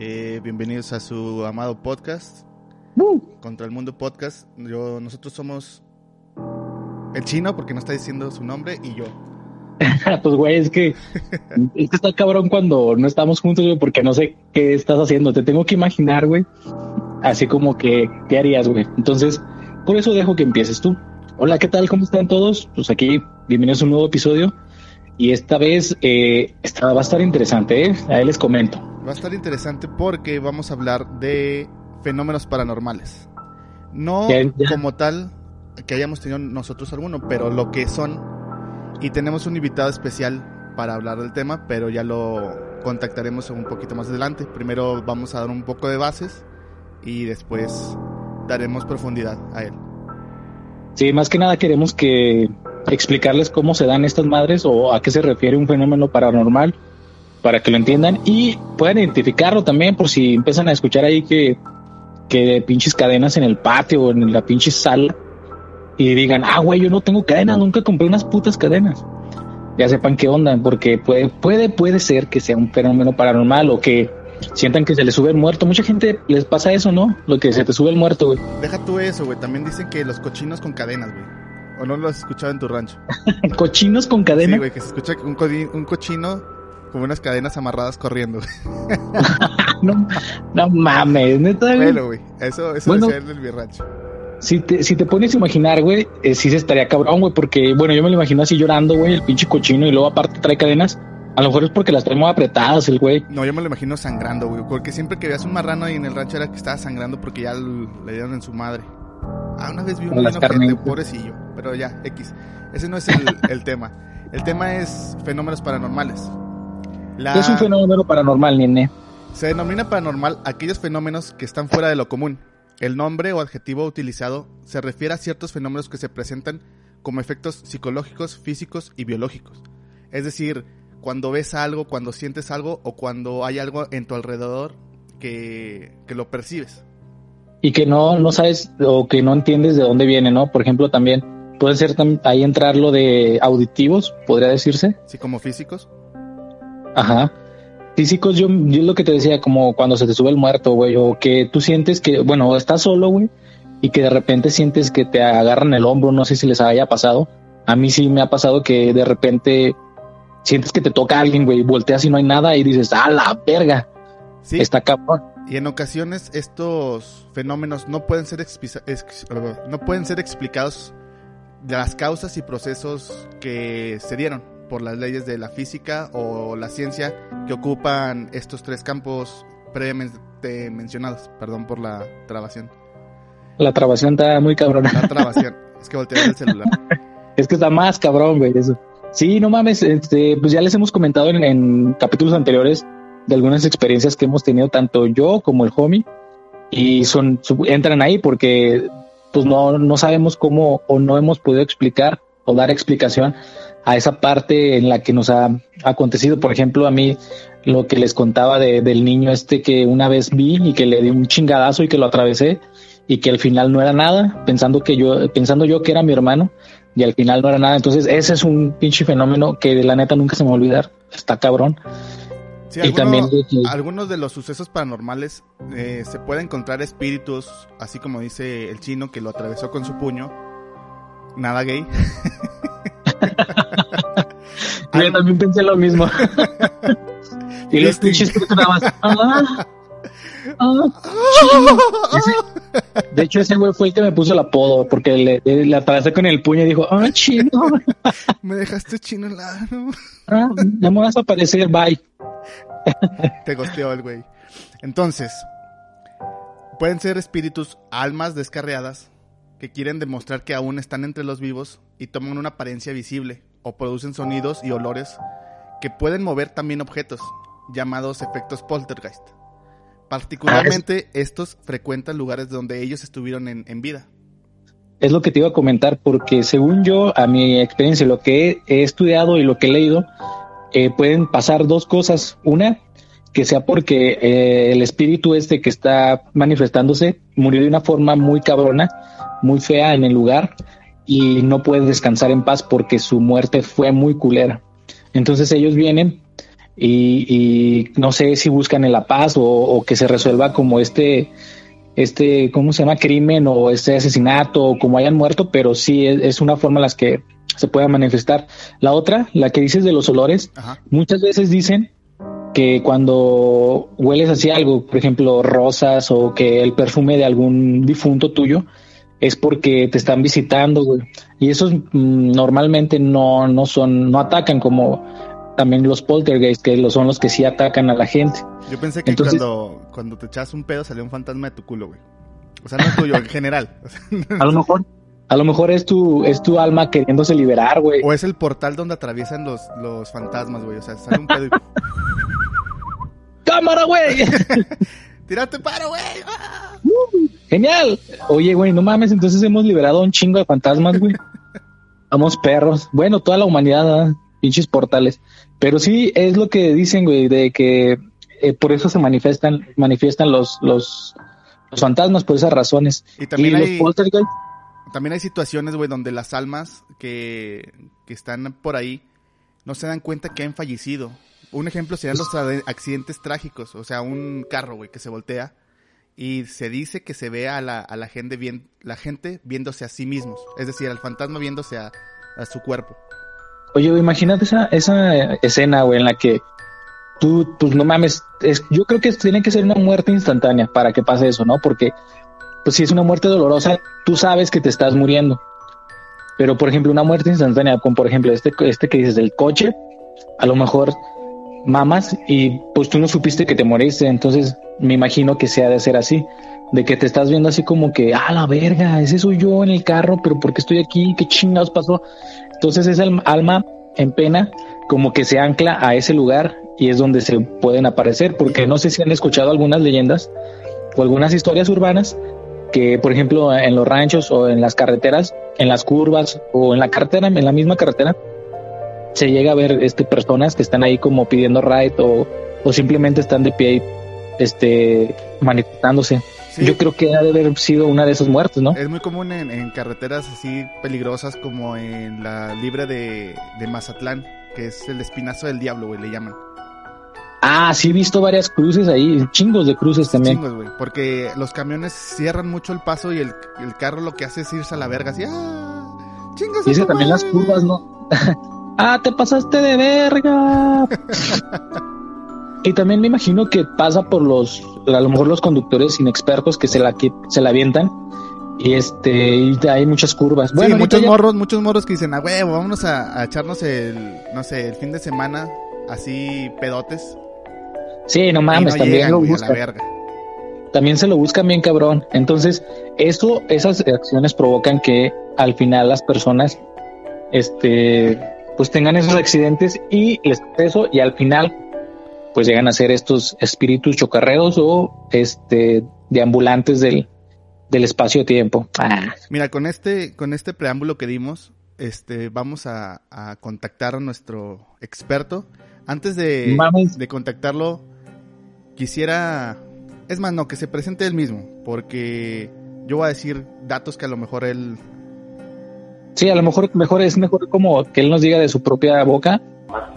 Eh, bienvenidos a su amado podcast, Contra el Mundo Podcast. Yo, nosotros somos el chino, porque no está diciendo su nombre, y yo. pues, güey, es que, es que está cabrón cuando no estamos juntos, güey, porque no sé qué estás haciendo. Te tengo que imaginar, güey. Así como que, ¿qué harías, güey? Entonces, por eso dejo que empieces tú. Hola, ¿qué tal? ¿Cómo están todos? Pues aquí, bienvenidos a un nuevo episodio. Y esta vez eh, va a estar interesante, ¿eh? Ahí les comento. Va a estar interesante porque vamos a hablar de fenómenos paranormales. No como tal que hayamos tenido nosotros alguno, pero lo que son. Y tenemos un invitado especial para hablar del tema, pero ya lo contactaremos un poquito más adelante. Primero vamos a dar un poco de bases y después daremos profundidad a él. Sí, más que nada queremos que explicarles cómo se dan estas madres o a qué se refiere un fenómeno paranormal para que lo entiendan y puedan identificarlo también por si empiezan a escuchar ahí que, que pinches cadenas en el patio o en la pinche sala y digan, ah, güey, yo no tengo cadenas, nunca compré unas putas cadenas. Ya sepan qué onda, porque puede, puede, puede ser que sea un fenómeno paranormal o que sientan que se les sube el muerto. Mucha gente les pasa eso, ¿no? Lo que se te sube el muerto, güey. Deja tú eso, güey. También dicen que los cochinos con cadenas, güey. ¿O no lo has escuchado en tu rancho? ¿Cochinos con cadenas? Sí, güey, que se escucha un, un cochino con unas cadenas amarradas corriendo. no, no mames, neta. Bueno, güey, eso, eso bueno, decía en mi rancho. Si te, si te pones a imaginar, güey, eh, sí se estaría cabrón, güey, porque, bueno, yo me lo imagino así llorando, güey, el pinche cochino, y luego aparte trae cadenas. A lo mejor es porque las trae muy apretadas el güey. No, yo me lo imagino sangrando, güey, porque siempre que veas un marrano ahí en el rancho era que estaba sangrando porque ya le dieron en su madre. Ah, una vez vi un gente, pobrecillo, pero ya, X. Ese no es el, el tema. El tema es fenómenos paranormales. ¿Qué es un fenómeno paranormal, nene? Se denomina paranormal aquellos fenómenos que están fuera de lo común. El nombre o adjetivo utilizado se refiere a ciertos fenómenos que se presentan como efectos psicológicos, físicos y biológicos. Es decir, cuando ves algo, cuando sientes algo o cuando hay algo en tu alrededor que, que lo percibes. Y que no, no sabes o que no entiendes de dónde viene, ¿no? Por ejemplo, también puede ser ahí entrar lo de auditivos, podría decirse. Sí, como físicos. Ajá. Físicos, yo, yo lo que te decía, como cuando se te sube el muerto, güey, o que tú sientes que, bueno, estás solo, güey, y que de repente sientes que te agarran el hombro, no sé si les haya pasado. A mí sí me ha pasado que de repente sientes que te toca alguien, güey, volteas y no hay nada y dices, ¡ah, la verga! Sí. Está cabrón. Y en ocasiones estos fenómenos no pueden ser, no pueden ser explicados de las causas y procesos que se dieron por las leyes de la física o la ciencia que ocupan estos tres campos previamente mencionados. Perdón por la trabación. La trabación está muy cabrón. La trabación. es que volteé el celular. es que está más cabrón, güey, eso. Sí, no mames, este, pues ya les hemos comentado en, capítulos anteriores de algunas experiencias que hemos tenido tanto yo como el homie y son entran ahí porque pues no, no sabemos cómo o no hemos podido explicar o dar explicación a esa parte en la que nos ha acontecido. Por ejemplo, a mí lo que les contaba del niño este que una vez vi y que le di un chingadazo y que lo atravesé y que al final no era nada, pensando que yo, pensando yo que era mi hermano y al final no era nada. Entonces ese es un pinche fenómeno que de la neta nunca se me va a olvidar. Está cabrón. Y también algunos de los sucesos paranormales eh, se puede encontrar espíritus, así como dice el chino que lo atravesó con su puño. Nada gay. Yo también pensé lo mismo. y los pinches ah, ah, de hecho, ese güey fue el que me puso el apodo porque le, le atravesé con el puño y dijo, ah, chino. me dejaste chino lado. ah, ya me vas a aparecer, bye. Te gosteó el güey. Entonces, pueden ser espíritus, almas descarriadas que quieren demostrar que aún están entre los vivos y toman una apariencia visible o producen sonidos y olores que pueden mover también objetos, llamados efectos poltergeist. Particularmente ah, estos frecuentan lugares donde ellos estuvieron en, vida. Es lo que te iba a comentar, porque según yo, a mi experiencia, lo que he, estudiado y lo que he leído, eh, pueden pasar dos cosas. Una, que sea porque eh, el espíritu este que está manifestándose murió de una forma muy cabrona, muy fea en el lugar, y no puede descansar en paz porque su muerte fue muy culera. Entonces ellos vienen y, no sé si buscan en la paz o, que se resuelva como este, este, ¿cómo se llama? Crimen o este asesinato o como hayan muerto, pero sí es, una forma en las que se pueda manifestar. La otra, la que dices de los olores, muchas veces dicen que cuando hueles así algo, por ejemplo, rosas o que el perfume de algún difunto tuyo, es porque te están visitando, güey. Y esos mm, normalmente no, no son, no atacan como también los poltergeist, que son los que sí atacan a la gente. Yo pensé que cuando, cuando te echas un pedo salió un fantasma de tu culo, güey. O sea, no tuyo, en general. a lo mejor, a lo mejor es tu, es tu alma queriéndose liberar, güey. O es el portal donde atraviesan los, los fantasmas, güey. O sea, sale un pedo y... ¡Cámara, güey! ¡Tírate paro, güey! Uh, ¡Genial! Oye, güey, no mames, entonces hemos liberado un chingo de fantasmas, güey. Vamos perros. Bueno, toda la humanidad, pinches portales. Pero sí, es lo que dicen, güey, de que eh, por eso se manifiestan, manifiestan los, los, fantasmas, por esas razones. Y también hay, También hay situaciones, güey, donde las almas que, que están por ahí no se dan cuenta que han fallecido. Un ejemplo serían los accidentes trágicos, o sea, un carro, güey, que se voltea y se dice que se ve a la, a la gente bien, la gente viéndose a sí mismos, es decir, al fantasma viéndose a, a su cuerpo. Oye, imagínate esa, esa escena, güey, en la que tú, pues no mames, es, yo creo que tiene que ser una muerte instantánea para que pase eso, ¿no? Porque, pues si es una muerte dolorosa, tú sabes que te estás muriendo. Pero, por ejemplo, una muerte instantánea, como por ejemplo este, este que dices del coche, a lo mejor mamas y pues tú no supiste que te moriste, entonces me imagino que sea de ser así, de que te estás viendo así como que, ah, la verga, ese soy yo en el carro, pero ¿por qué estoy aquí? ¿Qué chingados pasó? Entonces esa alma en pena como que se ancla a ese lugar y es donde se pueden aparecer, porque no sé si han escuchado algunas leyendas o algunas historias urbanas que, por ejemplo, en los ranchos o en las carreteras, en las curvas o en la carretera, en la misma carretera, se llega a ver este personas que están ahí como pidiendo ride o, o simplemente están de pie este manifestándose. Yo creo que ha de haber sido una de esas muertes, ¿no? Es muy común en, carreteras así peligrosas como en la libre de, de Mazatlán, que es el espinazo del diablo, güey, le llaman. Ah, sí he visto varias cruces ahí, chingos de cruces también. Chingos, güey, porque los camiones cierran mucho el paso y el, el carro lo que hace es irse a la verga, así, ¡ah! Chingos. Dice también las curvas, ¿no? ah, te pasaste de verga. y también me imagino que pasa por los, a lo mejor los conductores inexpertos que se la, que se la avientan y este, y hay muchas curvas. Bueno, muchos morros, muchos morros que dicen, ah, huevo, vámonos a, a, echarnos el, no sé, el fin de semana, así pedotes, Sí, no mames, también lo buscan. También se lo buscan bien cabrón. Entonces, eso, esas acciones provocan que al final las personas, este, pues tengan esos accidentes y les eso y al final, pues llegan a ser estos espíritus chocarreos o este deambulantes del, del espacio-tiempo. Ah. Mira, con este, con este preámbulo que dimos, este, vamos a, a contactar a nuestro experto. Antes de, de contactarlo, quisiera, es más, no, que se presente él mismo, porque yo voy a decir datos que a lo mejor él... Sí, a lo mejor, mejor es mejor como que él nos diga de su propia boca.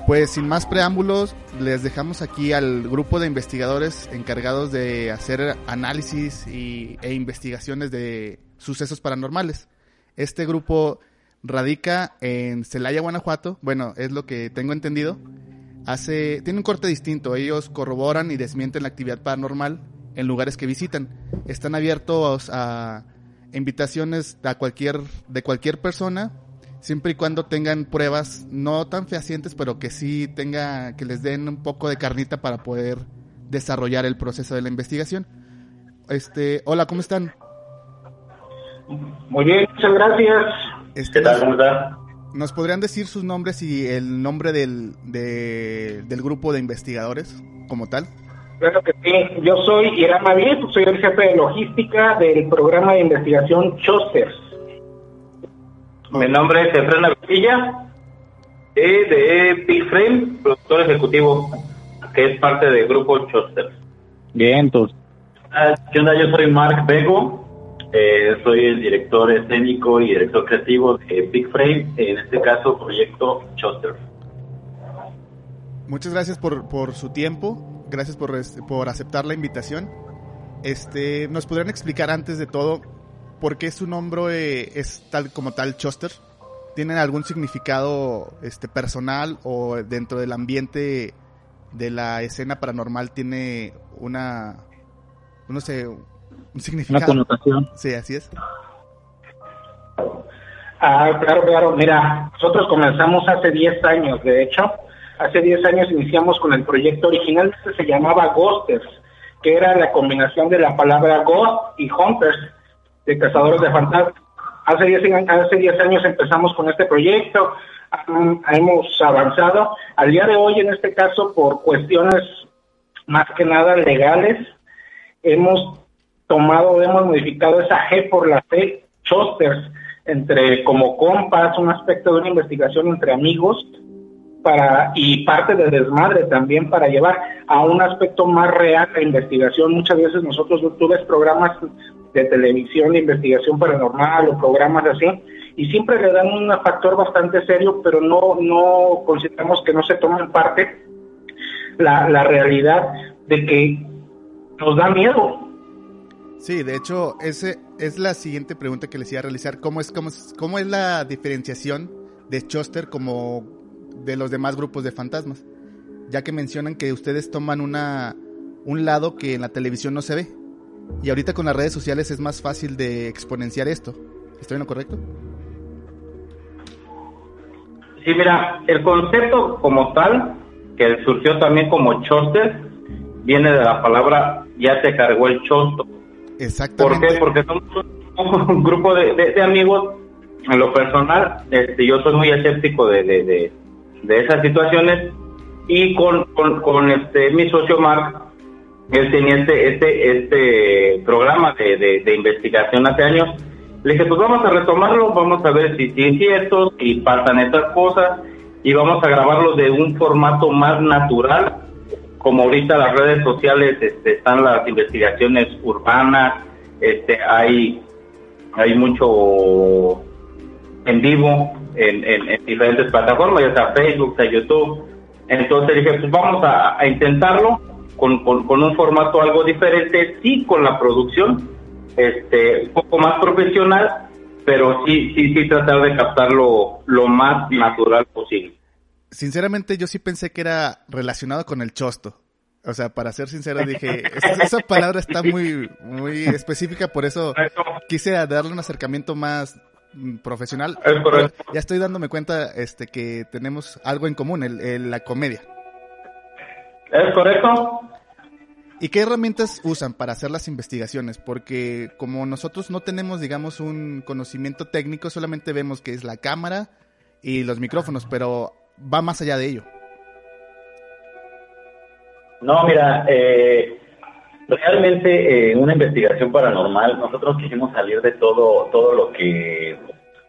Pues sin más preámbulos, les dejamos aquí al grupo de investigadores encargados de hacer análisis y, e investigaciones de sucesos paranormales. Este grupo radica en Celaya, Guanajuato. Bueno, es lo que tengo entendido hace, tiene un corte distinto. Ellos corroboran y desmienten la actividad paranormal en lugares que visitan. Están abiertos a invitaciones a cualquier, de cualquier persona, siempre y cuando tengan pruebas no tan fehacientes, pero que sí tenga, que les den un poco de carnita para poder desarrollar el proceso de la investigación. Este, hola, ¿cómo están? Muy bien, muchas gracias. Este, ¿Qué tal? ¿Cómo está? ¿Nos podrían decir sus nombres y el nombre del, del grupo de investigadores como tal? Claro que sí. Yo soy Irán Mavies, soy el jefe de logística del programa de investigación Chosters. Mi nombre es Efraín Villa, de Big Frame, productor ejecutivo, que es parte del grupo Chosters. Bien, entonces. ¿Qué onda? Yo soy Mark Bego, eh, soy el director escénico y director creativo de Big Frame, en este caso Proyecto Choster. Muchas gracias por, por su tiempo, gracias por, por aceptar la invitación. Este, ¿Nos podrían explicar antes de todo por qué su nombre es tal como tal Choster? ¿Tienen algún significado este, personal o dentro del ambiente de la escena paranormal tiene una, no sé, un significado? Una connotación. Sí, así es. Ah, claro, claro. Mira, nosotros comenzamos hace 10 años, de hecho. Hace 10 años iniciamos con el proyecto original que se llamaba Ghosters, que era la combinación de la palabra Ghost y Hunters, de cazadores de fantasmas. Hace 10 hace diez años empezamos con este proyecto, hemos avanzado. Al día de hoy, en este caso, por cuestiones más que nada legales, hemos tomado, hemos modificado esa G por la C, Chosters, entre como compas, un aspecto de una investigación entre amigos, para y parte de desmadre también para llevar a un aspecto más real la investigación. Muchas veces nosotros tú ves programas de televisión de investigación paranormal o programas así y siempre le dan un factor bastante serio, pero no no consideramos que no se toma en parte la, la realidad de que nos da miedo. Sí, de hecho, ese es la siguiente pregunta que les iba a realizar. ¿Cómo es, cómo es, cómo es la diferenciación de Choster como de los demás grupos de fantasmas? Ya que mencionan que ustedes toman una, un lado que en la televisión no se ve. Y ahorita con las redes sociales es más fácil de exponenciar esto. ¿Estoy en lo correcto? Sí, mira, el concepto como tal, que surgió también como choster, viene de la palabra ya te cargó el chosto. Exactamente. ¿Por qué? Porque somos un, grupo de, amigos, en lo personal, este, yo soy muy escéptico de, de, de esas situaciones y con, con, este mi socio Mark, él tenía este, este, este programa de, de investigación hace años le dije, pues vamos a retomarlo, vamos a ver si, si es cierto, si pasan estas cosas y vamos a grabarlo de un formato más natural, como ahorita las redes sociales este, están las investigaciones urbanas, este, hay, hay mucho en vivo en, en, diferentes plataformas, ya sea Facebook, sea YouTube. Entonces dije, pues vamos a, intentarlo con, con, con un formato algo diferente, sí con la producción, este, un poco más profesional, pero sí, sí, sí tratar de captarlo lo más natural posible. Sinceramente, yo sí pensé que era relacionado con el chosto. O sea, para ser sincero, dije, esa, palabra está muy, muy específica, por eso quise darle un acercamiento más mm, profesional. ya estoy dándome cuenta este que tenemos algo en común, el, la comedia. ¿Es correcto? ¿Y qué herramientas usan para hacer las investigaciones? Porque como nosotros no tenemos, digamos, un conocimiento técnico, solamente vemos que es la cámara y los micrófonos, pero va más allá de ello. No, mira, eh, realmente en una investigación paranormal nosotros quisimos salir de todo todo lo que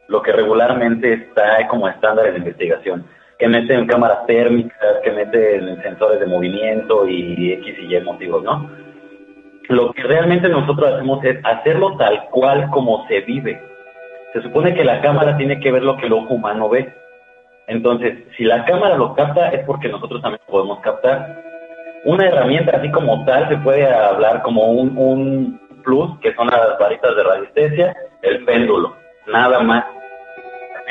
lo que regularmente está como estándares de investigación que meten cámaras térmicas, que meten sensores de movimiento y X y Y motivos, ¿no? Lo que realmente nosotros hacemos es hacerlo tal cual como se vive. Se supone que la cámara tiene que ver lo que el ojo humano ve. Entonces, si la cámara lo capta, es porque nosotros también podemos captar. Una herramienta así como tal se puede hablar como un, plus, que son las varitas de radiestesia, el péndulo, nada más.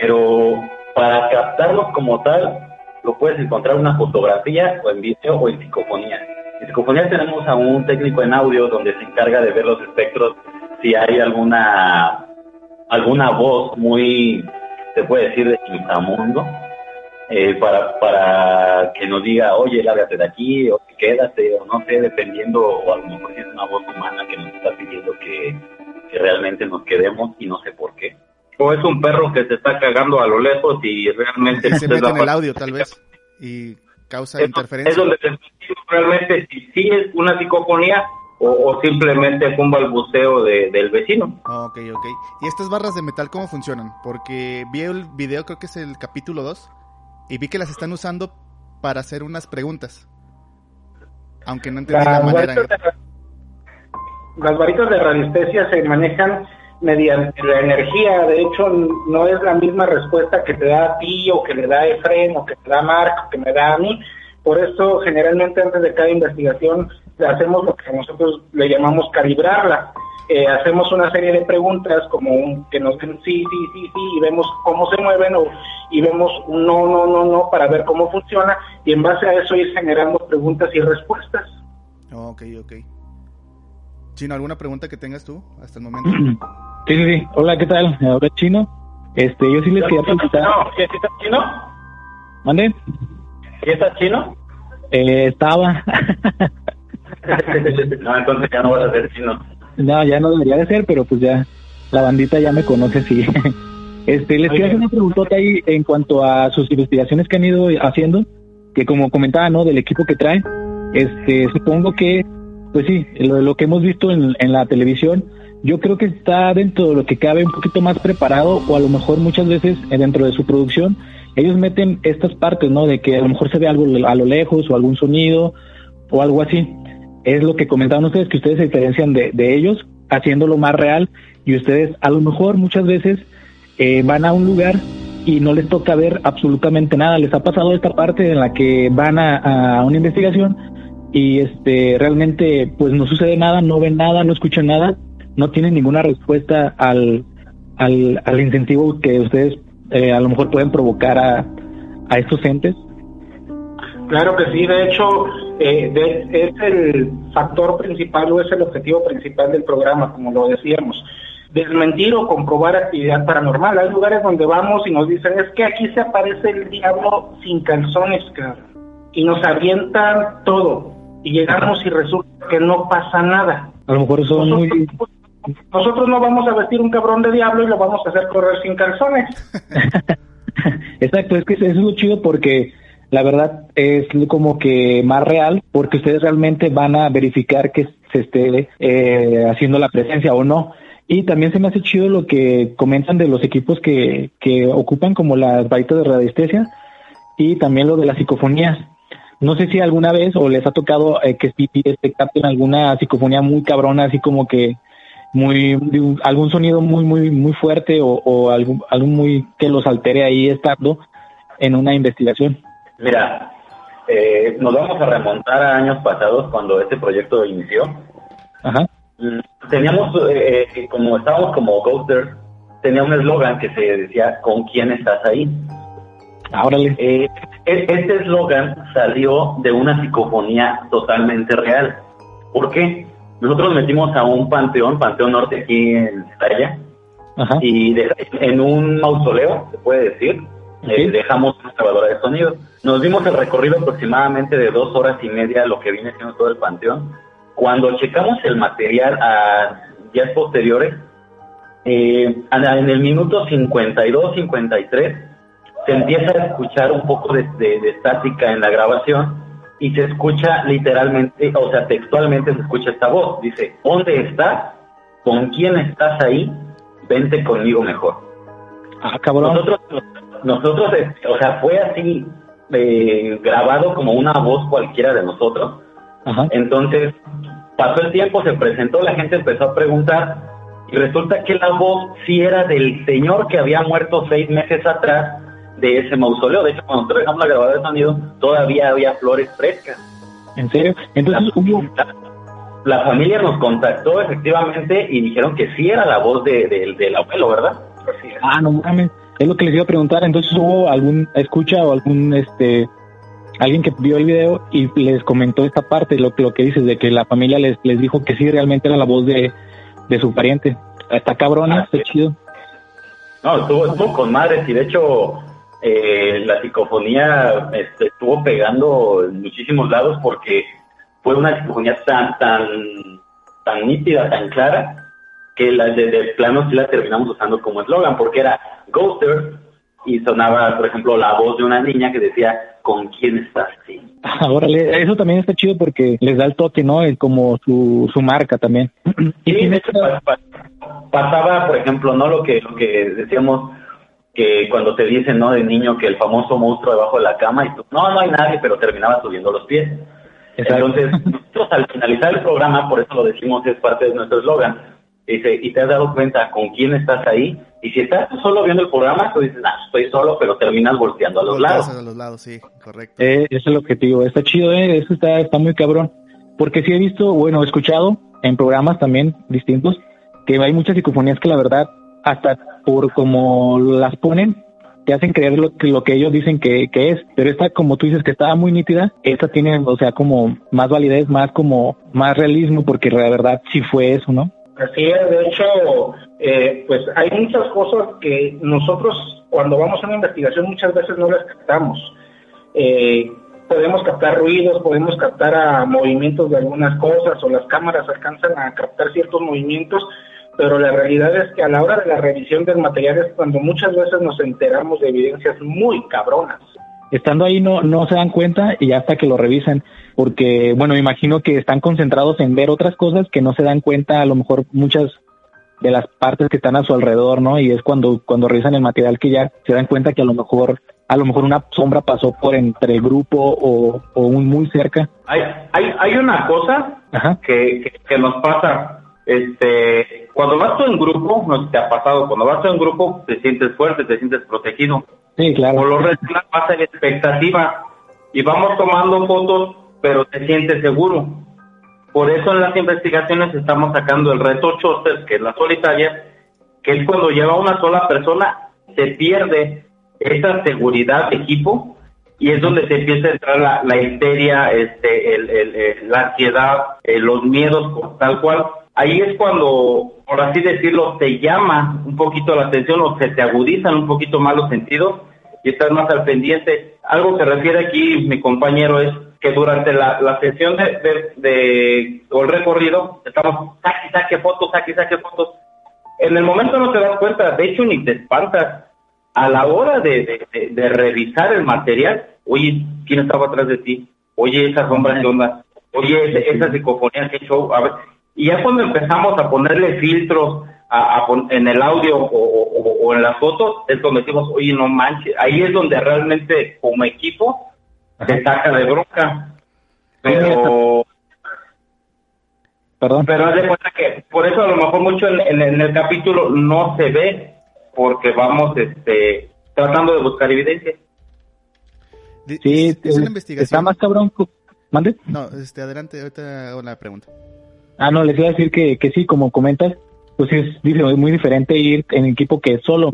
Pero para captarlos como tal, lo puedes encontrar en una fotografía o en video o en psicofonía. En psicofonía tenemos a un técnico en audio donde se encarga de ver los espectros si hay alguna alguna voz muy, se puede decir, de inframundo, eh, para, para que nos diga, oye, lárgate de aquí, o quédate, o no sé, dependiendo, o a lo mejor si es una voz humana que nos está pidiendo que, que realmente nos quedemos y no sé por qué o es un perro que se está cagando a lo lejos y realmente... se mete en el audio tal vez y causa interferencia. Es donde realmente si es una psicofonía o, simplemente fue un balbuceo del vecino. Ok, ok. ¿Y estas barras de metal cómo funcionan? Porque vi el video, creo que es el capítulo 2, y vi que las están usando para hacer unas preguntas. Aunque no entendí la, manera. las varitas de radiestesia se manejan mediante la energía. De hecho, no es la misma respuesta que te da a ti o que le da Efren o que te da Mark o que me da a mí. Por eso, generalmente antes de cada investigación, hacemos lo que nosotros le llamamos calibrarla. Eh, hacemos una serie de preguntas como un, que nos den sí, sí, sí, sí, y vemos cómo se mueven o, y vemos un no, no, no, no para ver cómo funciona y en base a eso ir generando preguntas y respuestas. ok, ok. Chino, ¿alguna pregunta que tengas tú hasta el momento? Sí, sí, sí. Hola, ¿qué tal? Hola, Chino. Este, yo sí les quería preguntar. ¿Qué estás chino? ¿Mande? ¿Qué estás chino? Eh, estaba. no, entonces ya no vas a ser chino. No, ya no debería de ser, pero pues ya la bandita ya me conoce, sí. Este, les quiero hacer una preguntota ahí en cuanto a sus investigaciones que han ido haciendo, que como comentaba, ¿no? Del equipo que traen, este, supongo que, pues sí, lo, lo que hemos visto en, en la televisión, yo creo que está dentro de lo que cabe un poquito más preparado o a lo mejor muchas veces eh, dentro de su producción ellos meten estas partes, ¿no? De que a lo mejor se ve algo a lo lejos o algún sonido o algo así es lo que comentaban ustedes, que ustedes se diferencian de, de ellos haciéndolo más real y ustedes a lo mejor muchas veces eh, van a un lugar y no les toca ver absolutamente nada. Les ha pasado esta parte en la que van a, a una investigación y este realmente pues no sucede nada, no ven nada, no escuchan nada, no tienen ninguna respuesta al, al, al incentivo que ustedes eh, a lo mejor pueden provocar a, a estos entes. Claro que sí, de hecho eh, es el factor principal o es el objetivo principal del programa, como lo decíamos. Desmentir o comprobar actividad paranormal. Hay lugares donde vamos y nos dicen, es que aquí se aparece el diablo sin calzones, Y nos avientan todo. Y llegamos y resulta que no pasa nada. A lo mejor son nosotros, muy... Nosotros no vamos a vestir un cabrón de diablo y lo vamos a hacer correr sin calzones. Exacto, es que eso es lo chido porque la verdad es como que más real porque ustedes realmente van a verificar que se esté eh, haciendo la presencia o no. Y también se me hace chido lo que comentan de los equipos que, que ocupan como las varitas de radiestesia y también lo de las psicofonías. No sé si alguna vez o les ha tocado eh, que este capten alguna psicofonía muy cabrona, así como que muy algún sonido muy muy muy fuerte o, o algún algún muy que los altere ahí estando en una investigación. Mira, eh, nos vamos a remontar a años pasados cuando este proyecto inició. Ajá. Teníamos, eh, eh, como estábamos como Ghosters, tenía un eslogan que se decía, ¿con quién estás ahí? Ahora eh, este eslogan salió de una psicofonía totalmente real. ¿Por qué? Nosotros metimos a un panteón, Panteón Norte aquí en Italia, y de, en un mausoleo, se puede decir, eh, dejamos una grabadora de sonido. Nos dimos el recorrido aproximadamente de dos horas y media, lo que viene siendo todo el panteón. Cuando checamos el material a días posteriores, eh, en el minuto 52, 53, se empieza a escuchar un poco de, de, estática en la grabación y se escucha literalmente, o sea, textualmente se escucha esta voz. Dice, ¿dónde estás? ¿Con quién estás ahí? Vente conmigo mejor. Ah, cabrón. Nosotros nosotros, este, o sea, fue así eh, grabado como una voz cualquiera de nosotros. Entonces, pasó el tiempo, se presentó, la gente empezó a preguntar y resulta que la voz sí era del señor que había muerto seis meses atrás de ese mausoleo. De hecho, cuando nosotros dejamos la grabadora de sonido, todavía había flores frescas. ¿En serio? Entonces la, la, familia nos contactó efectivamente y dijeron que sí era la voz de, del abuelo, ¿verdad? Ah, no mames. Es lo que les iba a preguntar. Entonces hubo algún escucha o algún este alguien que vio el video y les comentó esta parte, lo, lo que dices, de que la familia les, les dijo que sí, realmente era la voz de, de su pariente. Está cabrona, está chido. No, estuvo, estuvo con madres y de hecho eh, la psicofonía este, estuvo pegando en muchísimos lados porque fue una psicofonía tan, tan, tan nítida, tan clara, que la de, de plano sí la terminamos usando como eslogan, porque era Ghoster y sonaba, por ejemplo, la voz de una niña que decía, ¿con quién estás? Sí. Ahora, eso también está chido porque les da el toque, ¿no? como su, su marca también. y de hecho, pasaba, por ejemplo, ¿no? Lo que, lo que decíamos, que cuando te dicen, ¿no? De niño que el famoso monstruo debajo de la cama y tú, no, no hay nadie, pero terminaba subiendo los pies. Entonces, nosotros al finalizar el programa, por eso lo decimos, es parte de nuestro eslogan, Dice, y te has dado cuenta con quién estás ahí. Y si estás solo viendo el programa, tú dices, ah, estoy solo, pero terminas volteando a los Volteas lados. a los lados, sí, correcto. Eh, ese es el objetivo. Está chido, eh, eso está, está muy cabrón. Porque sí he visto, bueno, he escuchado en programas también distintos que hay muchas psicofonías que la verdad, hasta por como las ponen, te hacen creer lo que, lo que ellos dicen que, que es. Pero esta, como tú dices, que estaba muy nítida, esta tiene, o sea, como más validez, más como, más realismo, porque la verdad sí fue eso, ¿no? Así es, de hecho, eh, pues hay muchas cosas que nosotros cuando vamos a una investigación muchas veces no las captamos. Eh, podemos captar ruidos, podemos captar movimientos de algunas cosas o las cámaras alcanzan a captar ciertos movimientos, pero la realidad es que a la hora de la revisión del material es cuando muchas veces nos enteramos de evidencias muy cabronas. estando ahí no, no se dan cuenta y hasta que lo revisan, porque bueno, me imagino que están concentrados en ver otras cosas que no se dan cuenta, a lo mejor muchas de las partes que están a su alrededor, ¿no? Y es cuando, cuando revisan el material que ya se dan cuenta que a lo mejor, a lo mejor una sombra pasó por entre el grupo o, o un muy cerca. Hay, hay, hay una cosa que, que, que nos pasa. Este, cuando vas tú en grupo, no te ha pasado, cuando vas tú en grupo te sientes fuerte, te sientes protegido. Sí, claro. Por lo regular vas en expectativa y vamos tomando fotos, pero te sientes seguro. Por eso en las investigaciones estamos sacando el reto Choster, que es la solitaria, que es cuando lleva una sola persona, se pierde esa seguridad de equipo y es donde se empieza a entrar la, histeria, este, el, el- el- la ansiedad, eh, los miedos, tal cual. Ahí es cuando, por así decirlo, te llama un poquito la atención o se te agudizan un poquito más los sentidos y estás más al pendiente. Algo que refiere aquí mi compañero es que durante la, la sesión de, de, de- o el recorrido estamos saque, saque fotos, saque, saque fotos. En el momento no te das cuenta, de hecho ni te espantas. A la hora de, de- de- de revisar el material, oye, ¿quién estaba atrás de ti? Oye, esa sombra, ¿qué onda? Oye, esa psicofonía, qué show. A ver, y ya cuando empezamos a ponerle filtros a, a pon- en el audio o, o- o- o en las fotos, es donde decimos, oye, no manches. Ahí es donde realmente, como equipo, se saca de bronca. Pero, Perdón. pero haz de cuenta que por eso a lo mejor mucho en, en- en el capítulo no se ve, porque vamos este tratando de buscar evidencia. Di- Sí, es, es una eh, investigación. está más cabrón. ¿Mande? No, este, adelante, ahorita hago la pregunta. Ah, no, les iba a decir que, que sí, como comentas, pues es dice, es muy diferente ir en equipo que solo.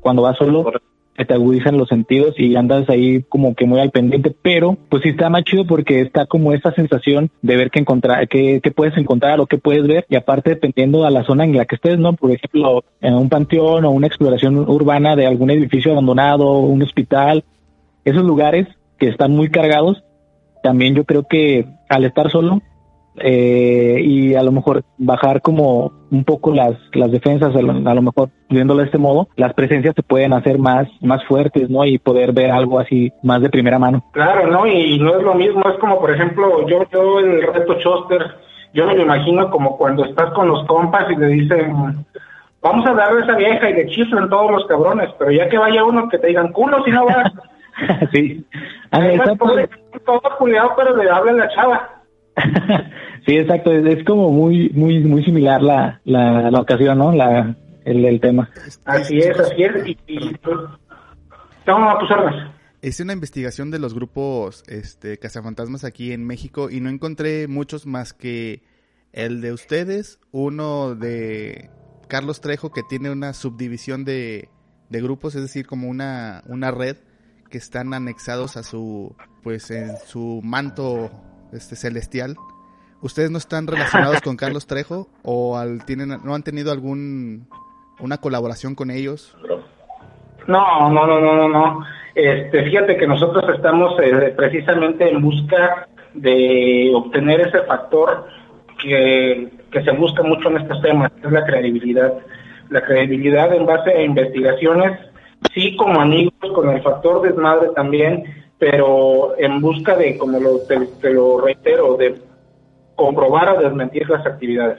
Cuando vas solo, Correcto. Te agudizan los sentidos y andas ahí como que muy al pendiente, pero pues sí está más chido porque está como esa sensación de ver qué encontrar, qué, qué puedes encontrar o qué puedes ver y aparte dependiendo a la zona en la que estés, ¿no? Por ejemplo, en un panteón o una exploración urbana de algún edificio abandonado, un hospital, esos lugares que están muy cargados, también yo creo que al estar solo eh, y a lo mejor bajar como un poco las, las defensas, a lo, a lo mejor viéndolo de este modo, las presencias se pueden hacer más, más fuertes, ¿no? Y poder ver algo así más de primera mano. Claro, ¿no? Y no es lo mismo, es como, por ejemplo, yo, yo el reto Choster, yo me lo imagino como cuando estás con los compas y le dicen, vamos a hablar de esa vieja y le chiflan todos los cabrones, pero ya que vaya uno que te digan, culo si no vas. sí. Ahí va está pobre, todo culiado, pero le habla la chava. sí, exacto. Es, es como muy, muy, muy similar la, la, la ocasión, ¿no? La, el, el tema. Así es, así es. Y, y pues, a tus órdenes. Hice una investigación de los grupos este, cazafantasmas aquí en México y no encontré muchos más que el de ustedes, uno de Carlos Trejo que tiene una subdivisión de, de grupos, es decir, como una, una red que están anexados a su, pues en su manto este celestial. ¿Ustedes no están relacionados con Carlos Trejo o al, tienen, no han tenido algún una colaboración con ellos? No, no, no, no, no, no. Este, fíjate que nosotros estamos eh, precisamente en busca de obtener ese factor que, que se busca mucho en estos temas, que es la credibilidad. La credibilidad en base a investigaciones, sí como amigos, con el factor desmadre también, pero en busca de, como lo, te, te lo reitero, de comprobar o desmentir las actividades.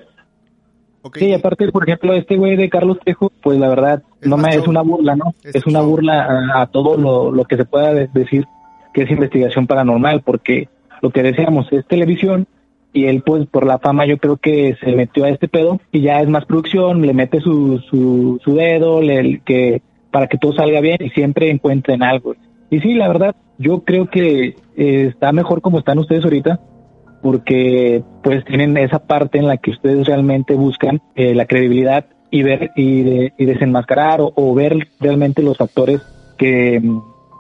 Ok. Sí, aparte, por ejemplo, este güey de Carlos Trejo, pues la verdad, Es no me, es show. una burla, ¿no? Es Es, una show. burla a, a todo lo, lo que se pueda de- decir que es investigación paranormal, porque lo que decíamos es televisión y él pues por la fama yo creo que se metió a este pedo y ya es más producción, le mete su, su, su dedo, le, que para que todo salga bien y siempre encuentren algo. Y sí, la verdad, yo creo que eh, está mejor como están ustedes ahorita, porque pues tienen esa parte en la que ustedes realmente buscan eh, la credibilidad y ver y, y desenmascarar o, ver realmente los factores que,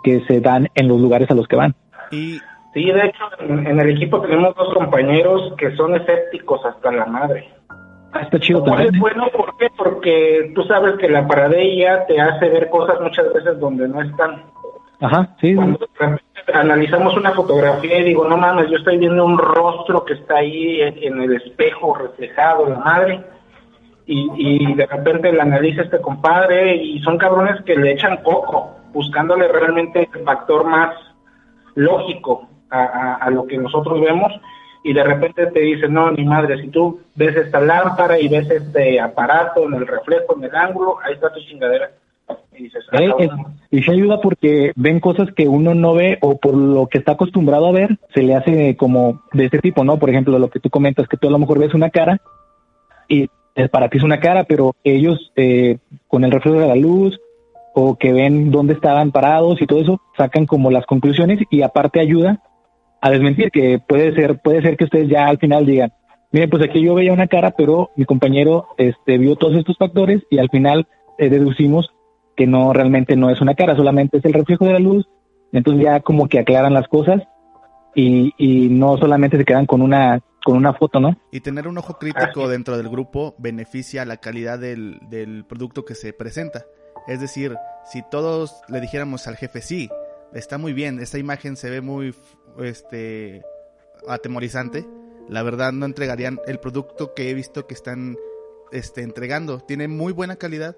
que se dan en los lugares a los que van. Y Sí, de hecho, en, el equipo tenemos dos compañeros que son escépticos hasta la madre. Ah, está chido también. Es bueno, ¿por qué? Porque tú sabes que la paradilla te hace ver cosas muchas veces donde no están. Ajá, sí. Cuando analizamos una fotografía y digo, no mames, yo estoy viendo un rostro que está ahí en, el espejo reflejado, la madre. Y, y de repente la analiza este compadre y son cabrones que le echan coco, buscándole realmente el factor más lógico a, lo que nosotros vemos y de repente te dicen, no, ni madre, si tú ves esta lámpara y ves este aparato en el reflejo, en el ángulo, ahí está tu chingadera. Y ah, eh, y se ayuda porque ven cosas que uno no ve o por lo que está acostumbrado a ver, se le hace como de este tipo, ¿no? Por ejemplo, lo que tú comentas, que tú a lo mejor ves una cara y para ti es una cara, pero ellos eh, con el reflejo de la luz o que ven dónde estaban parados y todo eso, sacan como las conclusiones y aparte ayuda a desmentir, que puede ser, puede ser que ustedes ya al final digan, miren, pues aquí yo veía una cara, pero mi compañero este, vio todos estos factores y al final eh, deducimos que no, realmente no es una cara, solamente es el reflejo de la luz, entonces ya como que aclaran las cosas y, y no solamente se quedan con una con una foto, ¿no? Y tener un ojo crítico dentro del grupo beneficia la calidad del, del producto que se presenta. Es decir, si todos le dijéramos al jefe, sí, está muy bien, esta imagen se ve muy este atemorizante, la verdad no entregarían el producto que he visto que están este, entregando. Tiene muy buena calidad,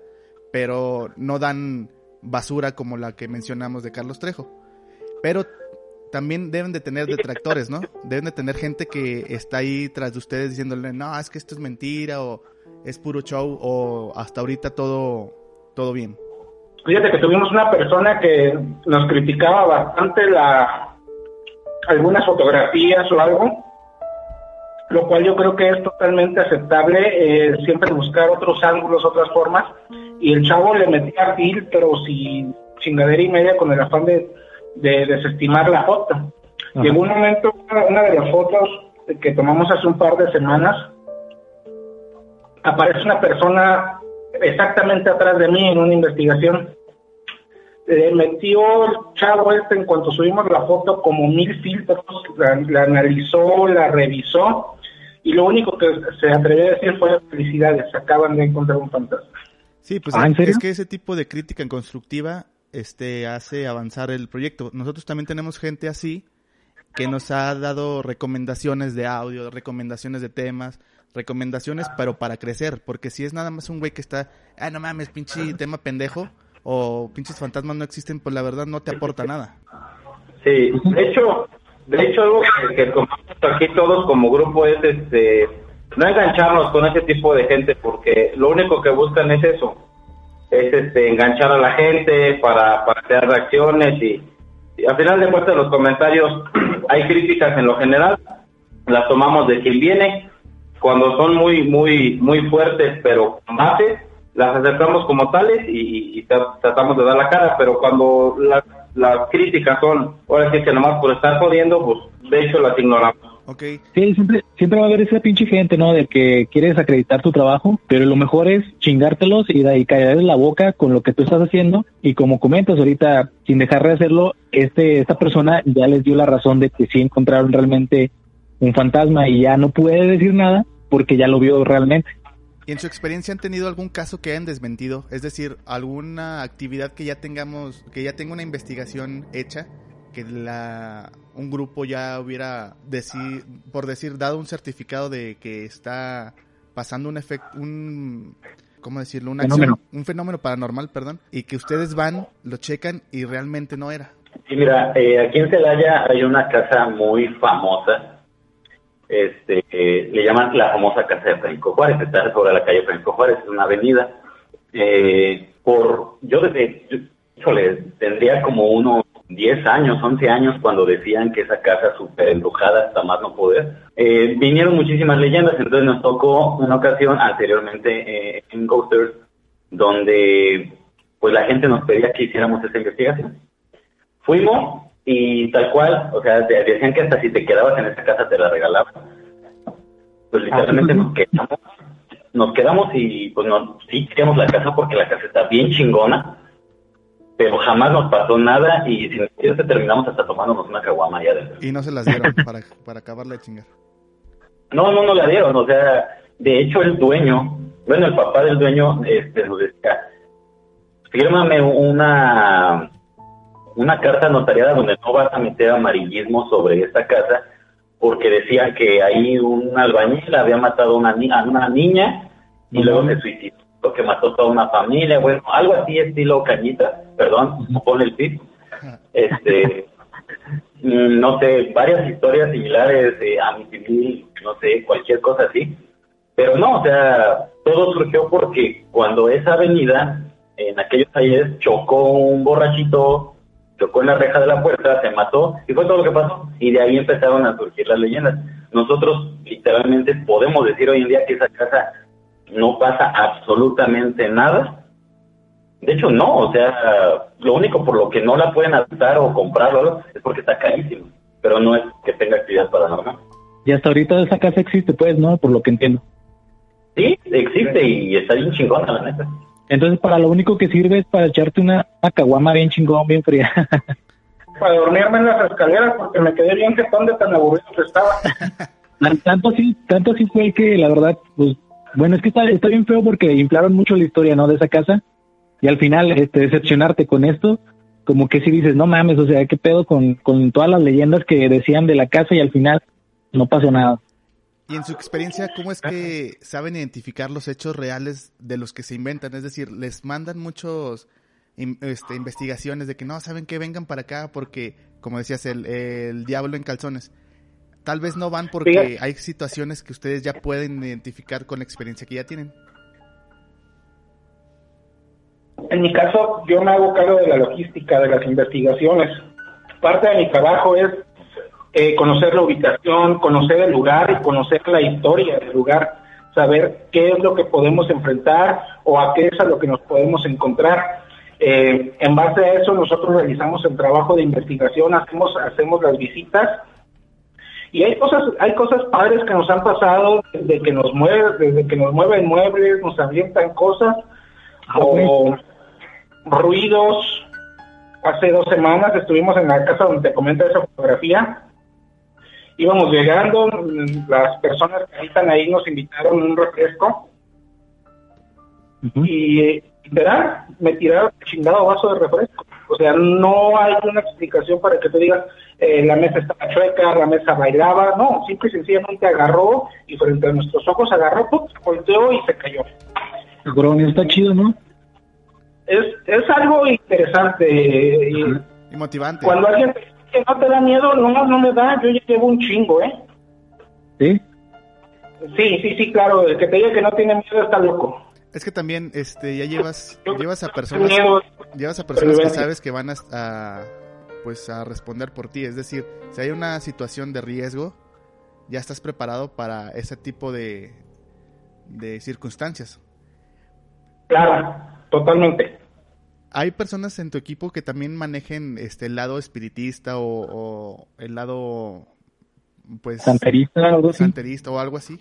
pero no dan basura como la que mencionamos de Carlos Trejo. Pero también deben de tener detractores, ¿no? Deben de tener gente que está ahí tras de ustedes diciéndole, no, es que esto es mentira o es puro show o hasta ahorita todo, todo bien. Fíjate que tuvimos una persona que nos criticaba bastante la algunas fotografías o algo, lo cual yo creo que es totalmente aceptable, eh, siempre buscar otros ángulos, otras formas, y el chavo le metía pero sin chingadera y media con el afán de, desestimar la foto. Llegó un momento, una de las fotos que tomamos hace un par de semanas, aparece una persona exactamente atrás de mí en una investigación. Le metió el chavo este en cuanto subimos la foto como mil filtros, la, analizó, la revisó y lo único que se atrevió a decir fue felicidades, acaban de encontrar un fantasma. Sí, pues ah, es que ese tipo de crítica en constructiva este, hace avanzar el proyecto. Nosotros también tenemos gente así que nos ha dado recomendaciones de audio, recomendaciones de temas, recomendaciones, pero para crecer, porque si es nada más un güey que está, ah, no mames, pinche tema pendejo, o pinches fantasmas no existen, pues la verdad no te aporta nada. Sí, de hecho, de hecho algo que, tomamos aquí todos como grupo es este no engancharnos con ese tipo de gente porque lo único que buscan es eso, es este enganchar a la gente para, para hacer reacciones y, y al final de cuentas los comentarios hay críticas en lo general, las tomamos de quien viene cuando son muy, muy, muy fuertes, pero con las aceptamos como tales y, tratamos de dar la cara, pero cuando las críticas son, ahora sí que nomás por estar jodiendo, pues de hecho las ignoramos. Okay. Sí, siempre, siempre va a haber esa pinche gente, ¿no? De que quieres acreditar tu trabajo, pero lo mejor es chingártelos y, y callarles la boca con lo que tú estás haciendo. Y como comentas ahorita, sin dejar de hacerlo, este, esta persona ya les dio la razón de que sí encontraron realmente un fantasma y ya no puede decir nada porque ya lo vio realmente. ¿Y en su experiencia han tenido algún caso que hayan desmentido? Es decir, alguna actividad que ya tengamos, que ya tenga una investigación hecha, que la, un grupo ya hubiera, por decir, dado un certificado de que está pasando un efecto, un, ¿cómo decirlo? Una fenómeno. un fenómeno paranormal, perdón, y que ustedes van, lo checan y realmente no era. Sí, mira, eh, aquí en Celaya hay una casa muy famosa este, le llaman la famosa casa de Franco Juárez, está sobre la calle Franco Juárez, es una avenida. Eh, por, yo desde, híjole, tendría como unos 10 años, 11 años, cuando decían que esa casa súper embrujada hasta más no poder, eh, vinieron muchísimas leyendas, entonces nos tocó una ocasión anteriormente eh, en Ghosters, donde pues la gente nos pedía que hiciéramos esa investigación. Fuimos y tal cual, o sea, decían que hasta si te quedabas en esa casa te la regalaban. Pues literalmente nos quedamos, nos quedamos y pues no, sí queríamos la casa porque la casa está bien chingona, pero jamás nos pasó nada y sin siquiera terminamos hasta tomándonos una caguama allá adentro. Y no se las dieron para, para acabarla de chingar. No, no, no la dieron, o sea, de hecho el dueño, bueno, el papá del dueño este, nos decía, fírmame una, una carta notariada donde no vas a meter amarillismo sobre esta casa, porque decía que ahí un albañil había matado a una, a una niña y luego se suicidó, que mató toda una familia, bueno, algo así estilo cañita, perdón, pone el tip. Este, no sé, varias historias similares de Amityville, no sé, cualquier cosa así. Pero no, o sea, todo surgió porque cuando esa avenida, en aquellos años, chocó un borrachito, chocó en la reja de la puerta, se mató, y fue todo lo que pasó. Y de ahí empezaron a surgir las leyendas. Nosotros, literalmente, podemos decir hoy en día que esa casa no pasa absolutamente nada. De hecho, no, o sea, lo único por lo que no la pueden adaptar o comprar es porque está carísimo, pero no es que tenga actividad paranormal. Y hasta ahorita esa casa existe, pues, ¿no? Por lo que entiendo. Sí, existe y está bien chingona, la neta. Entonces, para lo único que sirve es para echarte una, caguama bien chingón, bien fría. para dormirme en las escaleras porque me quedé bien jetón de tan aburrido que estaba. tanto así, tanto así fue que la verdad, pues, bueno, es que está, está bien feo porque inflaron mucho la historia, ¿no? De esa casa. Y al final, este, decepcionarte con esto, como que si dices, no mames, o sea, ¿qué pedo con, con todas las leyendas que decían de la casa y al final no pasó nada? Y en su experiencia, ¿cómo es que saben identificar los hechos reales de los que se inventan? Es decir, les mandan muchos este, investigaciones de que no, saben que vengan para acá porque, como decías, el, el diablo en calzones. Tal vez no van porque hay situaciones que ustedes ya pueden identificar con la experiencia que ya tienen. En mi caso, yo me hago cargo de la logística, de las investigaciones. Parte de mi trabajo es eh, conocer la ubicación, conocer el lugar y conocer la historia del lugar, saber qué es lo que podemos enfrentar o a qué es a lo que nos podemos encontrar. Eh, en base a eso nosotros realizamos el trabajo de investigación, hacemos, hacemos las visitas y hay cosas, hay cosas padres que nos han pasado desde que nos mueve, desde que nos mueven muebles, nos avientan cosas ah, o ruidos. Hace dos semanas estuvimos en la casa donde te comenta esa fotografía íbamos llegando, las personas que están ahí nos invitaron un refresco y verán, me tiraron chingado vaso de refresco. O sea, no hay una explicación para que te digas, eh, la mesa estaba chueca, la mesa bailaba, no, simple y sencillamente agarró y frente a nuestros ojos agarró, volteó y se cayó. El está chido, ¿no? Es, es algo interesante y, y motivante. Cuando alguien no te da miedo, no, no me da, yo ya llevo un chingo, ¿eh? ¿Sí? Sí, sí, sí, claro, el que te diga que no tiene miedo está loco. Es que también este ya llevas llevas a personas llevas a personas que sabes que van a, pues a responder por ti, es decir, si hay una situación de riesgo, ya estás preparado para ese tipo de de circunstancias. Claro, totalmente. ¿Hay personas en tu equipo que también manejen este el lado espiritista o, el lado pues santerista, santerista o algo así?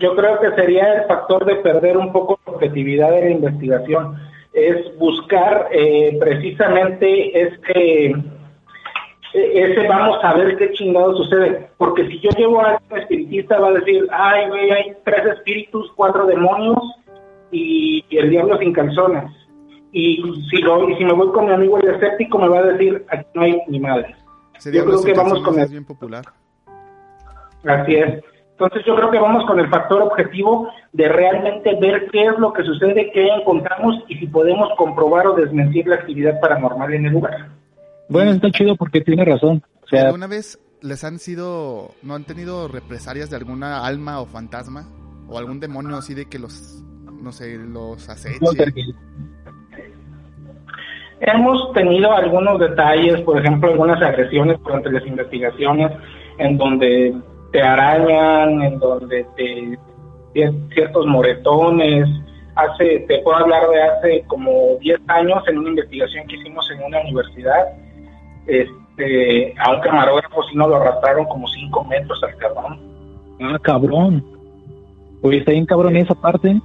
Yo creo que sería el factor de perder un poco la objetividad de la investigación. Es buscar eh, precisamente este e, ese vamos a ver qué chingado sucede. Porque si yo llevo a un espiritista va a decir, ay, güey, hay tres espíritus, cuatro demonios y, y el diablo sin calzones y si, lo, y si me voy con mi amigo el escéptico me va a decir aquí no hay ni madre. yo creo que vamos con el... bien popular. Así es. Entonces yo creo que vamos con el factor objetivo de realmente ver qué es lo que sucede, qué encontramos y si podemos comprobar o desmentir la actividad paranormal en el lugar. Bueno, está chido porque tiene razón. O sea, ¿Alguna vez les han sido, no han tenido represalias de alguna alma o fantasma o algún demonio así de que los, no sé, los aceche? Hemos tenido algunos detalles, por ejemplo, algunas agresiones durante las investigaciones en donde te arañan, en donde te ciertos moretones. Hace, te puedo hablar de hace como 10 años en una investigación que hicimos en una universidad. Este, a un camarógrafo si no lo arrastraron como 5 metros al cabrón. Ah, cabrón. Oye, está bien cabrón esa parte.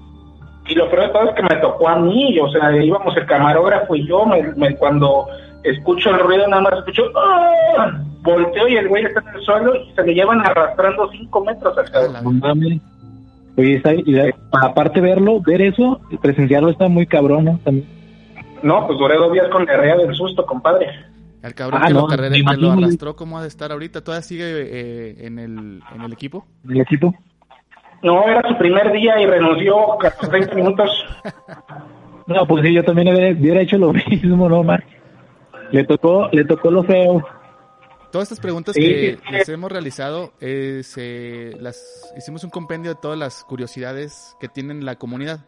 Y lo peor de todo es que me tocó a mí, o sea, íbamos el camarógrafo y yo, me, cuando escucho el ruido nada más escucho, ¡ah! Volteo y el güey está en el suelo y se le llevan arrastrando 5 metros al cabrón. Oye, está, y aparte verlo, ver eso, presenciarlo está muy cabrón, ¿no? También. No, pues duré dos días con diarrea del susto, compadre. El cabrón ah, que, lo, carrera, que lo arrastró, ¿cómo ha de estar ahorita? ¿Todavía sigue eh, en, el, en el equipo? ¿El equipo? No, era su primer día y renunció a 30 minutos. No, pues sí, yo también hubiera hecho lo mismo, ¿no, Mark? Le tocó, le tocó lo feo. Todas estas preguntas que les hemos realizado, eh, las hicimos un compendio de todas las curiosidades que tienen la comunidad.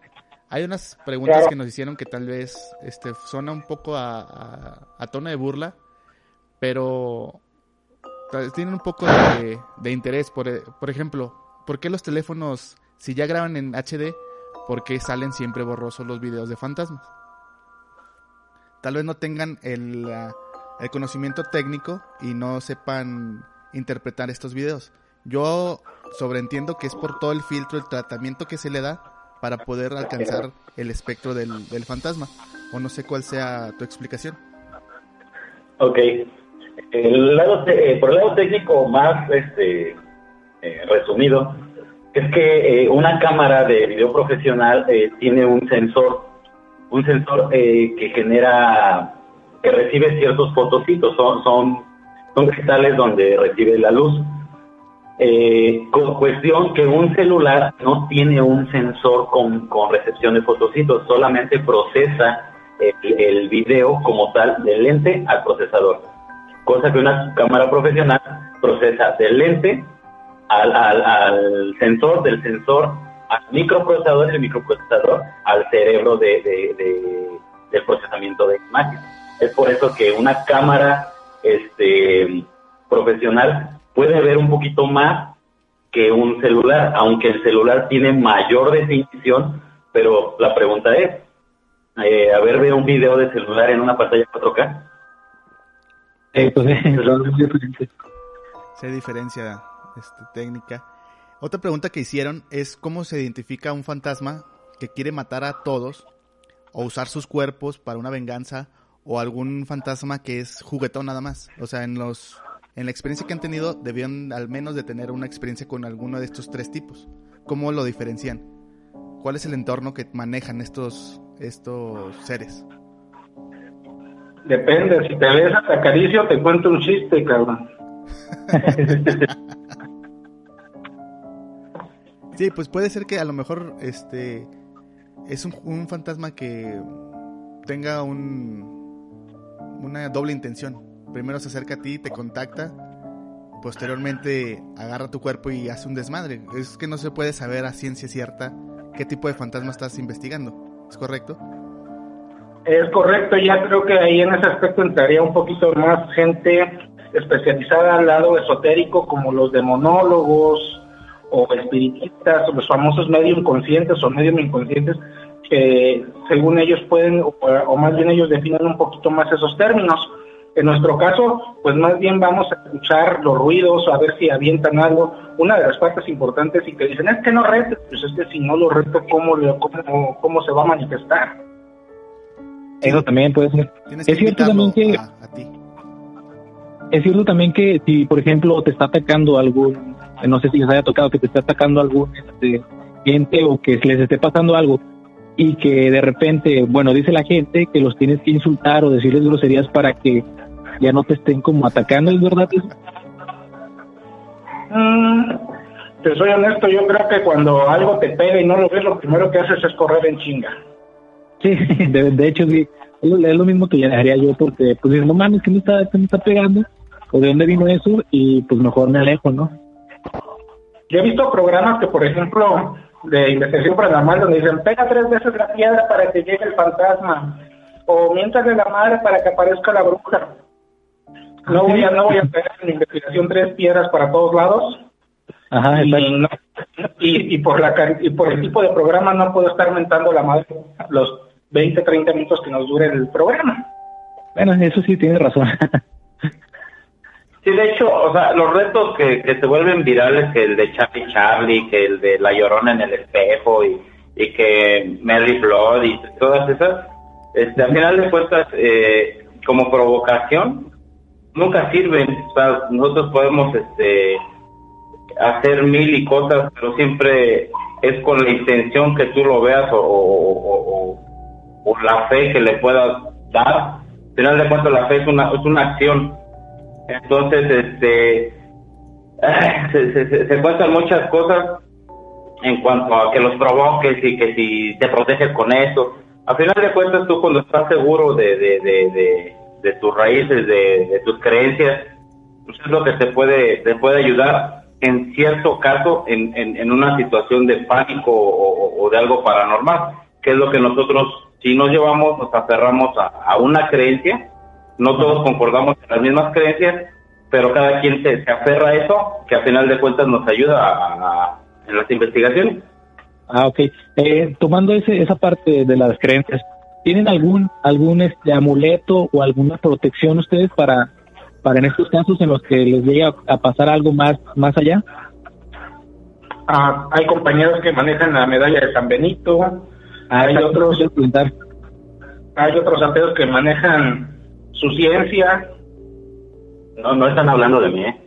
Hay unas preguntas que nos hicieron que tal vez este, suena un poco a, a, tono de burla, pero tienen un poco de, interés. Por, por ejemplo, ¿por qué los teléfonos, si ya graban en HD, por qué salen siempre borrosos los videos de fantasmas? Tal vez no tengan el el conocimiento técnico y no sepan interpretar estos videos. Yo sobreentiendo que es por todo el filtro, el tratamiento que se le da para poder alcanzar el espectro del, fantasma. O no sé cuál sea tu explicación. Ok. El lado eh, por el lado técnico más este, eh, resumido, es que eh, una cámara de video profesional tiene un sensor, un sensor que genera que recibe ciertos fotocitos, son, son, son cristales donde recibe la luz. Eh, con cuestión que un celular no tiene un sensor con, con recepción de fotocitos, solamente procesa el, video como tal del lente al procesador, cosa que una cámara profesional procesa del lente al, al, al sensor, del sensor al microprocesador, el microprocesador al cerebro de, de, del procesamiento de imágenes. Es por eso que una cámara este, profesional puede ver un poquito más que un celular, aunque el celular tiene mayor definición, pero la pregunta es, eh, a ver, ve un video de celular en una pantalla 4K. Eh, pues, Se diferencia este, técnica. Otra pregunta que hicieron es cómo se identifica un fantasma que quiere matar a todos o usar sus cuerpos para una venganza o algún fantasma que es juguetón nada más. O sea, en los en la experiencia que han tenido debían al menos de tener una experiencia con alguno de estos tres tipos. ¿Cómo lo diferencian? ¿Cuál es el entorno que manejan estos estos seres? Depende, si te ves a acaricio te cuento un chiste, cabrón. sí, pues puede ser que a lo mejor este es un, un fantasma que tenga un una doble intención. Primero se acerca a ti, te contacta, posteriormente agarra tu cuerpo y hace un desmadre. Es que no se puede saber a ciencia cierta qué tipo de fantasma estás investigando. ¿Es correcto? Es correcto, ya creo que ahí en ese aspecto entraría un poquito más gente especializada al lado esotérico como los demonólogos o espiritistas los famosos medios inconscientes o medios inconscientes que según ellos pueden, o, más bien ellos definen un poquito más esos términos. En nuestro caso, pues más bien vamos a escuchar los ruidos, a ver si avientan algo. Una de las partes importantes y que dicen, es que no retes, pues es que si no lo reto, ¿cómo, cómo, cómo se va a manifestar? Eso también puede ser. Es cierto también que... Es cierto también que si, por ejemplo, te está atacando algún, no sé si les haya tocado, que te está atacando algún este, gente o que les esté pasando algo, y que de repente, bueno, dice la gente que los tienes que insultar o decirles groserías para que ya no te estén como atacando, ¿es verdad mm, te soy honesto, yo creo que cuando algo te pega y no lo ves, lo primero que haces es correr en chinga. Sí, de, hecho sí, es lo, mismo que ya haría yo porque pues no mames, que me está, que me está pegando? ¿O de dónde vino eso? Y pues mejor me alejo, ¿no? Yo he visto programas que, por ejemplo, de investigación paranormal donde dicen, pega tres veces la piedra para que llegue el fantasma. o miéntale la madre para que aparezca la bruja. No voy a, no voy a pegar en investigación tres piedras para todos lados. Ajá, y, no- y, y por la y por el tipo de programa no puedo estar mentando la madre los 20, 30 minutos que nos dure el programa. Bueno, eso sí tiene razón. Sí, de hecho, o sea, los retos que, que se vuelven virales, que el de Charlie Charlie, que el de La Llorona en el espejo y, y que Mary Blood y todas esas, este, al final de cuentas, eh, como provocación, nunca sirven. O sea, nosotros podemos este, hacer mil y cosas, pero siempre es con la intención que tú lo veas o, o- o- o- la fe que le puedas dar. Al final de cuentas, la fe es una, es una acción. Entonces, este, se, se, se- cuentan muchas cosas en cuanto a que los provoques y que si te proteges con eso. Al final de cuentas, tú cuando estás seguro de, de, de, de, tus raíces, de, tus creencias, pues es lo que te puede, te puede ayudar en cierto caso en, en, en una situación de pánico o- o de algo paranormal, que es lo que nosotros, si nos llevamos, nos aferramos a, a una creencia, no todos concordamos en las mismas creencias, pero cada quien se, se aferra a eso, que al final de cuentas nos ayuda a- a- en las investigaciones. Ah, ok. Eh, tomando ese, esa parte de las creencias, ¿tienen algún algún este amuleto o alguna protección ustedes para para en estos casos en los que les llegue a, a pasar algo más más allá? Ah, hay compañeros que manejan la medalla de San Benito, hay exacto, otros, hay otros santeros que manejan su ciencia, No, no están hablando de mí, ¿eh?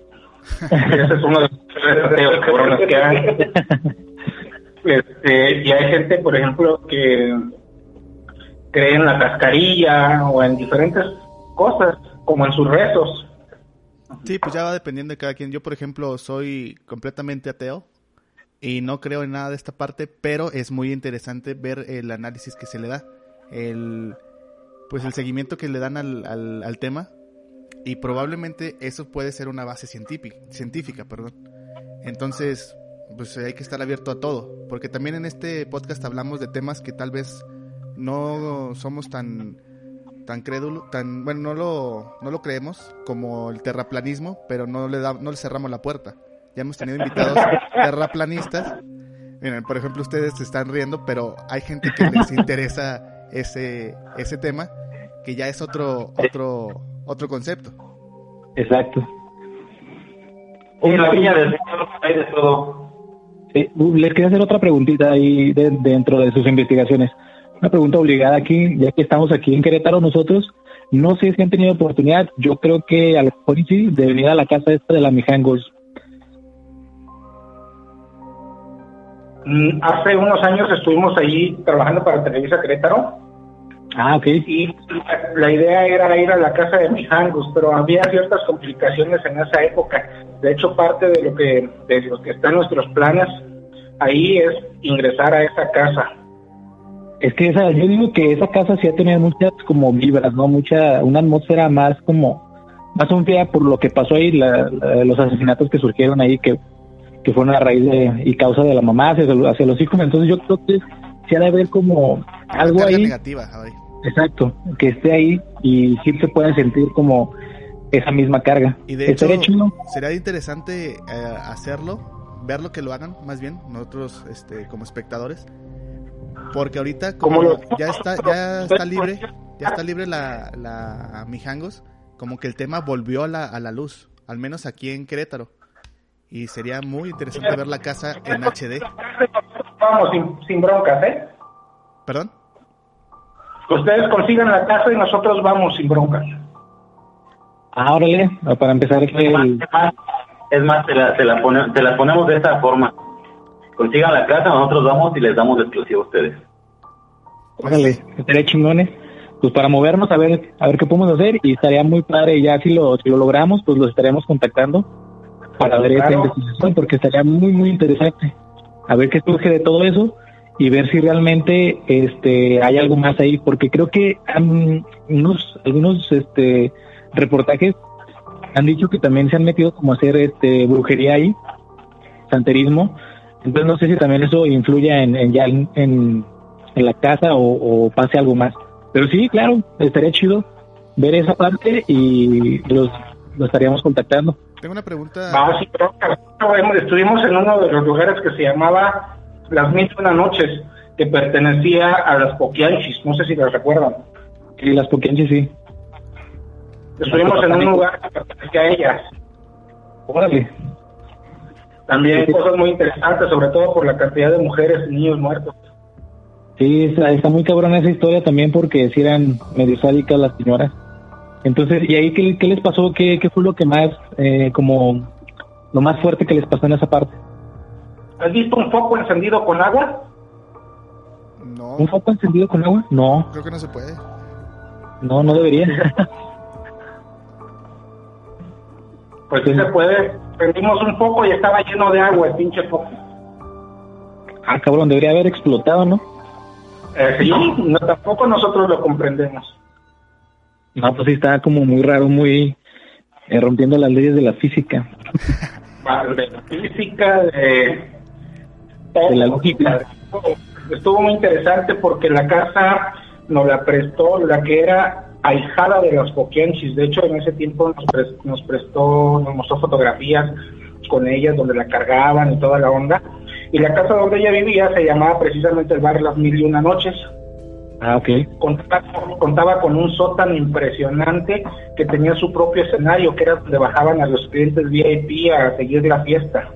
ese es uno de los cabrones que hay. Este, y hay gente, por ejemplo, que cree en la cascarilla o en diferentes cosas, como en sus rezos. Sí, pues ya va dependiendo de cada quien. Yo, por ejemplo, soy completamente ateo y no creo en nada de esta parte, pero es muy interesante ver el análisis que se le da, el pues el seguimiento que le dan al, al, al tema y probablemente eso puede ser una base científica, científica, perdón. Entonces, pues hay que estar abierto a todo, porque también en este podcast hablamos de temas que tal vez no somos tan tan crédulo, tan bueno, no lo no lo creemos como el terraplanismo, pero no le da, no le cerramos la puerta. Ya hemos tenido invitados terraplanistas. Miren, por ejemplo, ustedes se están riendo, pero hay gente que les interesa ese ese tema que ya es otro otro otro concepto. Exacto. En la viña del Señor hay de todo. Les quería hacer otra preguntita ahí de- dentro de sus investigaciones. Una pregunta obligada aquí, ya que estamos aquí en Querétaro nosotros. No sé si han tenido oportunidad, yo creo que a lo mejor y sí, de venir a la casa esta de la Mijangos. Hace unos años estuvimos allí trabajando para Televisa Querétaro Ah, ok. y la, idea era ir a la casa de Mijangos, pero había ciertas complicaciones en esa época. De hecho, parte de lo que de lo que está en nuestros planes ahí es ingresar a esa casa. Es que esa, yo digo que esa casa sí ha tenido muchas como vibras, ¿no? Mucha, una atmósfera más como, más sombría por lo que pasó ahí, la- la- los asesinatos que surgieron ahí, que, que fueron a raíz de, y causa de la mamá hacia, hacia los hijos. Entonces yo creo que sí ha de haber como algo Carga ahí. negativa, ahí. Exacto, que esté ahí y sí se puede sentir como esa misma carga. Y de hecho, sería interesante eh, hacerlo, verlo que lo hagan, más bien, nosotros este, como espectadores. Porque ahorita, como Como lo- ya está, ya está libre, ya está libre la, la Mijangos, como que el tema volvió a la, a la luz, al menos aquí en Querétaro. Y sería muy interesante ver la casa en HD. Vamos sin, sin broncas, ¿eh? ¿Perdón? Ustedes consigan la casa y nosotros vamos sin broncas. Ah, órale, para empezar Es más, el, es más, es más, te, la, te, la pone- te la ponemos de esta forma. Consigan la casa, nosotros vamos y les damos de exclusivo a ustedes. órale, estaría chingones. Pues para movernos a ver, a ver qué podemos hacer y estaría muy padre ya si lo, si lo logramos, pues los estaremos contactando para ver esta Claro. investigación porque estaría muy muy interesante. A ver qué surge de todo eso y ver si realmente este hay algo más ahí porque creo que han, unos algunos este reportajes han dicho que también se han metido como a hacer este brujería ahí, santerismo. Entonces no sé si también eso influye en, en ya en, en, la casa o, o pase algo más. Pero sí, claro, estaría chido ver esa parte y los, lo estaríamos contactando. Tengo una pregunta. Ah, sí, pero bueno, estuvimos en uno de los lugares que se llamaba Las Mil Una Noches, que pertenecía a las Poquianchis, no sé si las recuerdan. Y las Poquianchis, sí. Estuvimos en un lugar que pertenecía a ellas. Órale. También Sí. cosas muy interesantes, sobre todo por la cantidad de mujeres y niños muertos. Sí, está, está muy cabrona esa historia también porque si eran medio sádicas las señoras. Entonces, ¿y ahí qué, qué les pasó? ¿Qué, qué fue lo que más, eh, como, lo más fuerte que les pasó en esa parte? ¿Has visto un foco encendido con agua? No, ¿Un foco encendido con agua? No, creo que no se puede. no, no debería. Pues sí se puede. Prendimos un foco y estaba lleno de agua el pinche foco. ah, cabrón, debería haber explotado, ¿no? Eh, sí, no, tampoco nosotros lo comprendemos. No, pues sí, está como muy raro, muy eh, rompiendo las leyes de la física. De la física, de... la lógica. Estuvo muy interesante porque la casa nos la prestó la que era ahijada de los Poquianchis. De hecho, en ese tiempo nos, pres- nos prestó, nos mostró fotografías con ellas donde la cargaban y toda la onda. Y la casa donde ella vivía se llamaba precisamente el bar Las Mil y Una Noches. Ah, ok. Contaba, contaba con un sótano impresionante que tenía su propio escenario, que era donde bajaban a los clientes VIP a seguir la fiesta.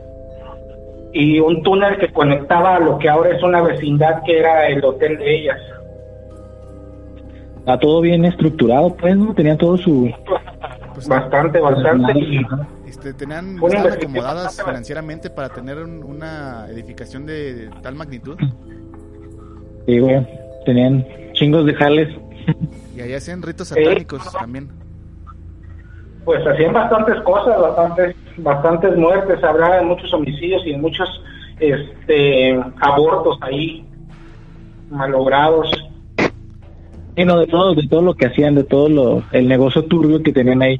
Y un túnel que conectaba a lo que ahora es una vecindad que era el hotel de ellas. Está todo bien estructurado, pues, ¿no? Tenía todo su... Pues, Bastante, bastante. Y este, tenían, estaban acomodadas financieramente para tener un- una edificación de tal magnitud. Sí, güey. Tenían chingos de jales. Y allá hacen ritos satánicos también. pues hacían bastantes cosas, bastantes, bastantes muertes, habrá muchos homicidios y muchos este, abortos ahí malogrados. Sí, no, de todo, de todo lo que hacían, de todo lo, el negocio turbio que tenían ahí.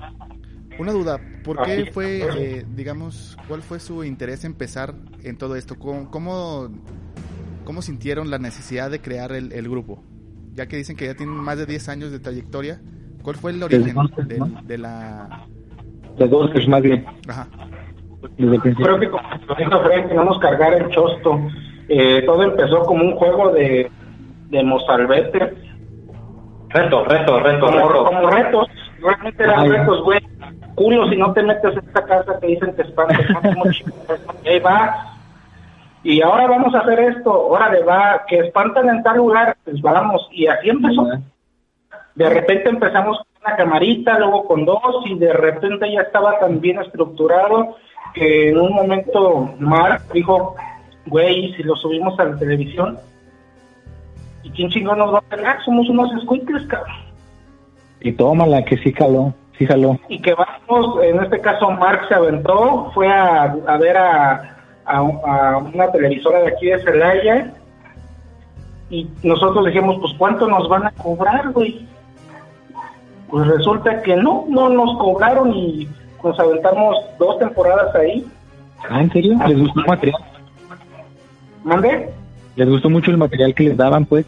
Una duda, ¿por qué fue, eh, digamos, cuál fue su interés empezar en todo esto? ¿Cómo, cómo, cómo sintieron la necesidad de crear el, el grupo? Ya que dicen que ya tienen más de 10 años de trayectoria, ¿cuál fue el origen ¿no? de la... De Ghosters, más bien, Ajá. Creo que como lo dijo Fred, que no nos cargara el chosto. Eh, todo empezó como un juego de, de mozalbete, Reto, reto, reto, como, reto. como retos. Realmente eran ya. retos, güey. Culo, si no te metes en esta casa que dicen que espanta, como chingados, y ahí va. Y ahora vamos a hacer esto, órale, va, que espantan en tal lugar, pues vamos. Y así empezó. De repente empezamos con una camarita, luego con dos, y de repente ya estaba tan bien estructurado que en un momento Mark dijo, güey, si lo subimos a la televisión, ¿y quién chingón nos va a pegar? Somos unos squinkles, cabrón. Y tómala, que sí jaló, sí jaló. Y que vamos, en este caso Mark se aventó, fue a, a ver a, a, a una televisora de aquí de Celaya, y nosotros dijimos, pues ¿cuánto nos van a cobrar, güey? Pues resulta que no, no nos cobraron y nos aventamos dos temporadas ahí. Ah, ¿en serio? ¿Les gustó el material? ¿Mandé? ¿Les gustó mucho el material que les daban, pues?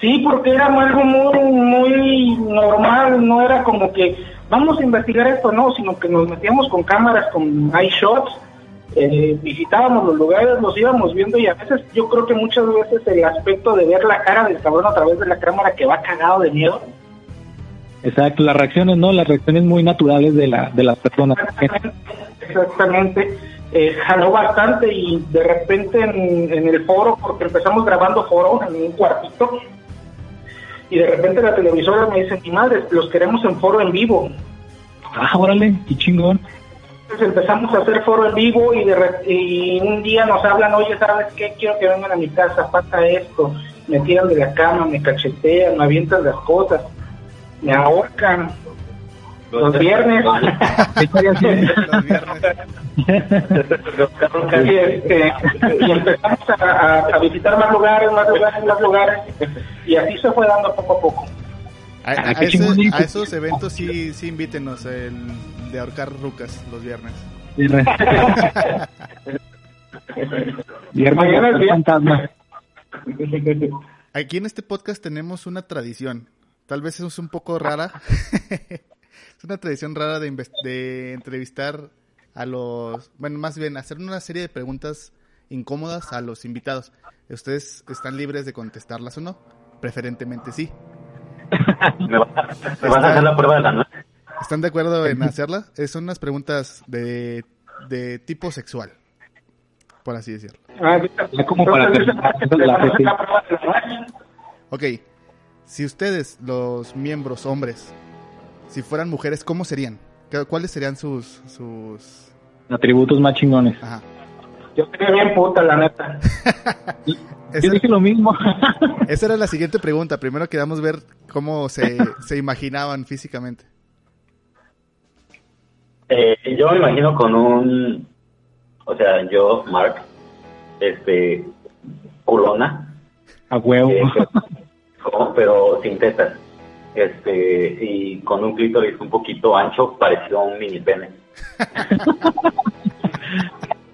Sí, porque era algo muy, muy normal, no era como que vamos a investigar esto, no, sino que nos metíamos con cámaras, con iShots, eh, visitábamos los lugares, los íbamos viendo y a veces yo creo que muchas veces el aspecto de ver la cara del cabrón a través de la cámara que va cagado de miedo, Exacto, las reacciones, ¿no? Las reacciones muy naturales de, la, de las personas. exactamente, eh, jaló bastante y de repente en, en el foro, porque empezamos grabando foro en un cuartito, y de repente la televisora me dice, mi madre, los queremos en foro en vivo. Ah, órale, qué chingón. Entonces empezamos a hacer foro en vivo y, de re- y un día nos hablan, oye, ¿sabes qué? Quiero que vengan a mi casa, pasa esto. Me tiran de la cama, me cachetean, me avientan las cosas, me ahorcan. Los viernes. Los viernes. y, este, y empezamos a, a- a visitar más lugares, más lugares, más lugares. Y así se fue dando poco a poco. A, a Ah, ese- esos eventos sí, sí invítenos, el de ahorcar rucas los viernes. Viernes Mañana es el viernes. fantasma. Aquí en este podcast tenemos una tradición. Tal vez es un poco rara. es una tradición rara de, de entrevistar a los... Bueno, más bien, hacer una serie de preguntas incómodas a los invitados. Ustedes están libres de contestarlas o no. Preferentemente sí. ¿Me vas, me vas a hacer la prueba de la noche? ¿Están de acuerdo en hacerlas? Son unas preguntas de, de tipo sexual, por así decirlo. Ah, como para. Ok, si ustedes, los miembros hombres, si fueran mujeres, ¿cómo serían? ¿Qué- ¿Cuáles serían sus... sus... Atributos más chingones. Ajá. Yo sería bien puta, la neta. Esa, Yo dije lo mismo. esa era la siguiente pregunta. Primero queríamos ver cómo se, se imaginaban físicamente. Eh, yo me imagino con un, o sea, yo, Mark, este, culona, A huevo. eh, como- pero sin tetas, este, y con un clítoris un poquito ancho, parecido a un mini pene.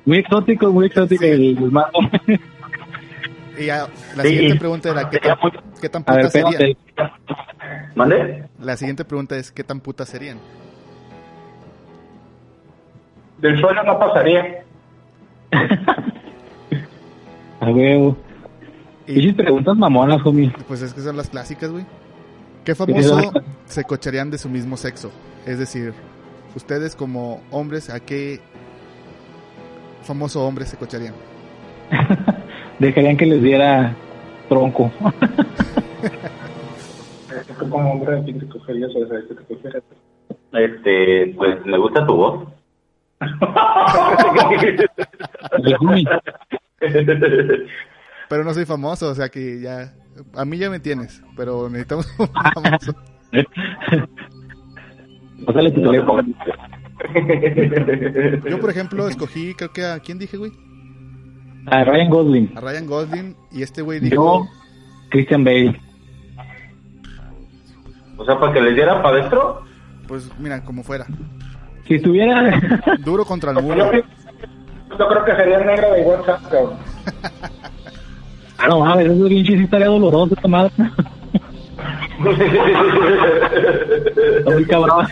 Muy exótico, muy exótico el, el mago. Y ya, la Sí, siguiente pregunta era, ¿qué tan, qué tan putas serían? ¿Mande? La siguiente pregunta es, ¿qué tan putas serían? Del suelo no pasaría. A huevo. Y Y preguntas mamonas, homie. pues es que son las clásicas, güey. ¿Qué famoso se cocharían de su mismo sexo? Es decir, ustedes como hombres, ¿a qué famoso hombre se cocharían? Dejarían que les diera tronco. Como hombre, ¿a quién te cogerías? O sea, ¿qué te cogerías? Este, pues me gusta tu voz. Pero no soy famoso, o sea que ya... A mí ya me tienes, pero necesitamos un famoso. Pásale tu teléfono. Yo, por ejemplo, escogí, creo que a... ¿Quién dije, güey? A Ryan Gosling. A Ryan Gosling y este güey Yo, dijo... Christian Bale. O sea, para que les diera para adentro. Pues mira, como fuera. Si estuviera. Duro contra el Yo, muro. yo creo que sería el negro de WhatsApp, cabrón. ah, no mames, eso es bien chiste, estaría doloroso esta madre. Está muy cabrón.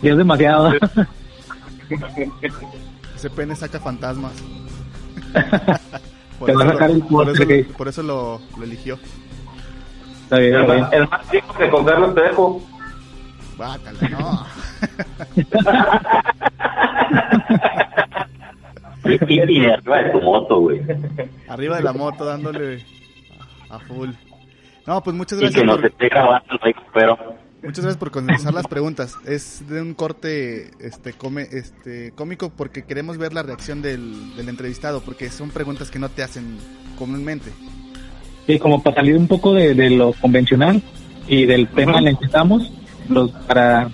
Y es demasiado. Ese pene saca fantasmas. Te va a sacar el por, eso, postre. por eso lo, lo eligió. Está bien, El está bien. más, el más chico que con Carlos Trejo. Bácala, no. Y, y de arriba de tu moto, güey. Arriba de la moto dándole a, full. No, pues muchas Y gracias que nos por, esté grabando el Rico, pero muchas gracias por contestar las preguntas. Es de un corte este come, este cómico porque queremos ver la reacción del, del entrevistado porque son preguntas que no te hacen comúnmente. Sí, como para salir un poco de, de lo convencional y del tema en el que estamos, los, para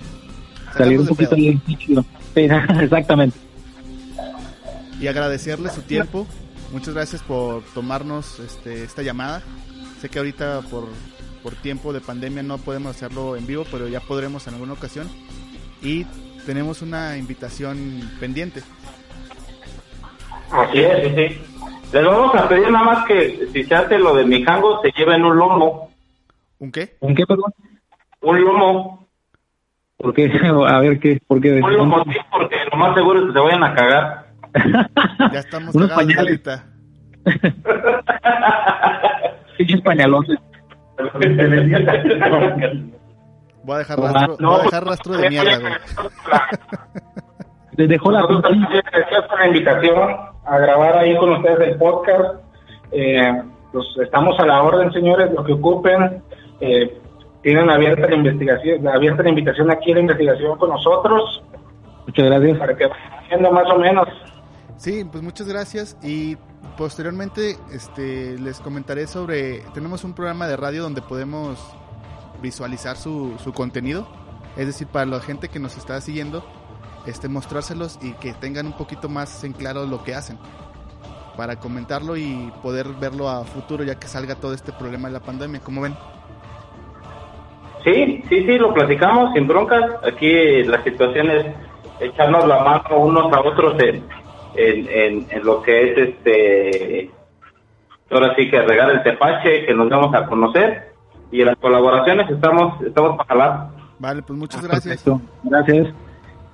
salir un poquito del líquido. Sí, exactamente. y agradecerle su tiempo. Muchas gracias por tomarnos este, esta llamada. Sé que ahorita por, por tiempo de pandemia no podemos hacerlo en vivo, pero ya podremos en alguna ocasión. Y tenemos una invitación pendiente. Así es, sí, sí. Les vamos a pedir nada más que si se hace lo de mi jango, se lleven un lomo. ¿Un qué? ¿Un qué, perdón? Un lomo. ¿Por qué? A ver, ¿qué? ¿Por qué? Lomo, sí, porque lo más seguro es que se vayan a cagar. Ya estamos Unos cagados pañales. ahorita. Pinches pañalones. Voy a dejar rastro, no, voy a dejar rastro de mierda, güey. Les dejó la gracias por la invitación a grabar ahí con ustedes el podcast. Eh, pues estamos a la orden, señores, lo que ocupen. Eh, tienen abierta la investigación, abierta la invitación aquí a la investigación con nosotros Muchas gracias. para que vayan viendo más o menos. Sí, pues muchas gracias y posteriormente este les comentaré sobre tenemos un programa de radio donde podemos visualizar su, su contenido, es decir, para la gente que nos está siguiendo, este mostrárselos y que tengan un poquito más en claro lo que hacen para comentarlo y poder verlo a futuro ya que salga todo este problema de la pandemia, como ven. Sí, sí, sí, lo platicamos sin broncas. Aquí la situación es echarnos la mano unos a otros en, en, en, en lo que es este ahora sí que regar el tepache, que nos vamos a conocer y en las colaboraciones estamos estamos para jalar. Vale, pues muchas gracias. Perfecto, gracias.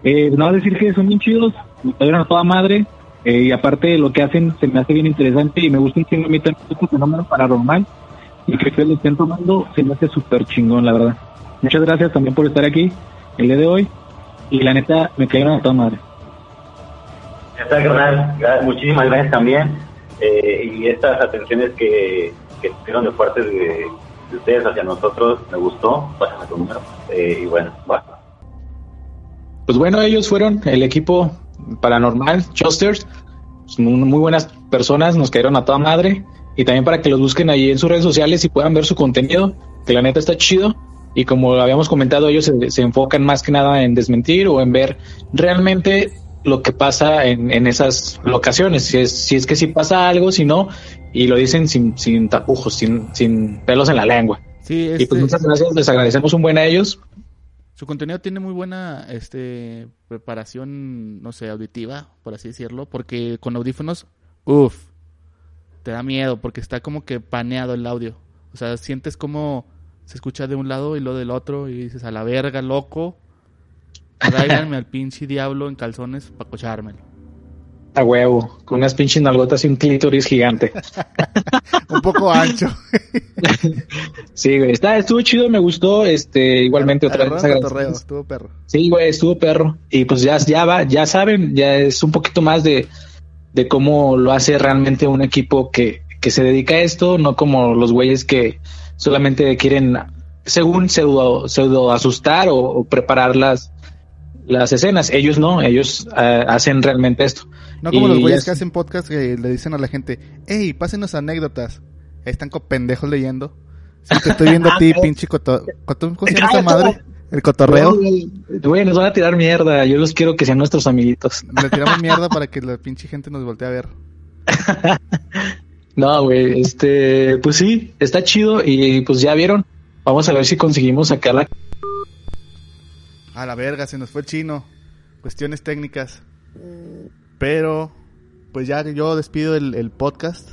Eh, no decir que son bien chidos, me cayeron a toda madre. eh, y aparte lo que hacen se me hace bien interesante y me gusta un chingo a mí también este fenómeno paranormal. Y que ustedes lo estén tomando se me hace súper chingón, la verdad. Muchas gracias también por estar aquí el día de hoy. Y la neta, me cayeron a toda madre. Ya está, carnal. Gra- Muchísimas gracias también. Eh, y estas atenciones que, que tuvieron de parte de, de ustedes hacia nosotros, me gustó. Pásame tu número. Eh, y bueno, va. Pues bueno, ellos fueron el equipo paranormal, Chusters. Pues muy, muy buenas personas, nos cayeron a toda madre. Y también para que los busquen ahí en sus redes sociales y puedan ver su contenido, que la neta está chido. Y como habíamos comentado, ellos se, se enfocan más que nada en desmentir o en ver realmente lo que pasa en, en esas locaciones. Si es, si es que sí pasa algo, si no, y lo dicen sin, sin tapujos, sin, sin pelos en la lengua. Sí, Y este, pues muchas gracias, les agradecemos un buen a ellos. su contenido tiene muy buena este preparación, no sé, auditiva, por así decirlo, porque con audífonos, uff, te da miedo porque está como que paneado el audio. O sea, sientes como se escucha de un lado y lo del otro y dices, a la verga, loco, tráiganme al pinche diablo en calzones para cochármelo. A huevo, con unas pinches nalgotas y un clítoris gigante. Un poco ancho. Sí, güey, está, estuvo chido, me gustó, este, igualmente otra vez. Estuvo perro. Sí, güey, estuvo perro. Y pues ya, ya va, ya saben, ya es un poquito más de, de cómo lo hace realmente un equipo que, que se dedica a esto, no como los güeyes que solamente quieren, según pseudo, pseudo asustar o, o preparar las, las escenas. Ellos no, ellos eh, hacen realmente esto. No como Y los güeyes que hacen podcast que le dicen a la gente, hey, pásenos anécdotas. Ahí están con pendejos leyendo. Sí, te estoy viendo a ti, pinche coto... coto- ¿Cómo se llama esa madre? El cotorreo. Güey, nos van a tirar mierda. Yo los quiero que sean nuestros amiguitos. Le tiramos mierda para que la pinche gente nos voltee a ver. No, güey, este, pues sí, está chido y pues ya vieron. Vamos a ver si conseguimos sacarla. A la verga, se nos fue el chino. Cuestiones técnicas. Pero, pues ya yo despido el, el podcast.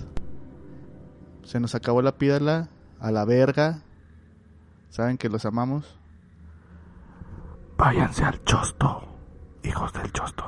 Se nos acabó la pídala. A la verga. Saben que los amamos. Váyanse al chosto. Hijos del chosto.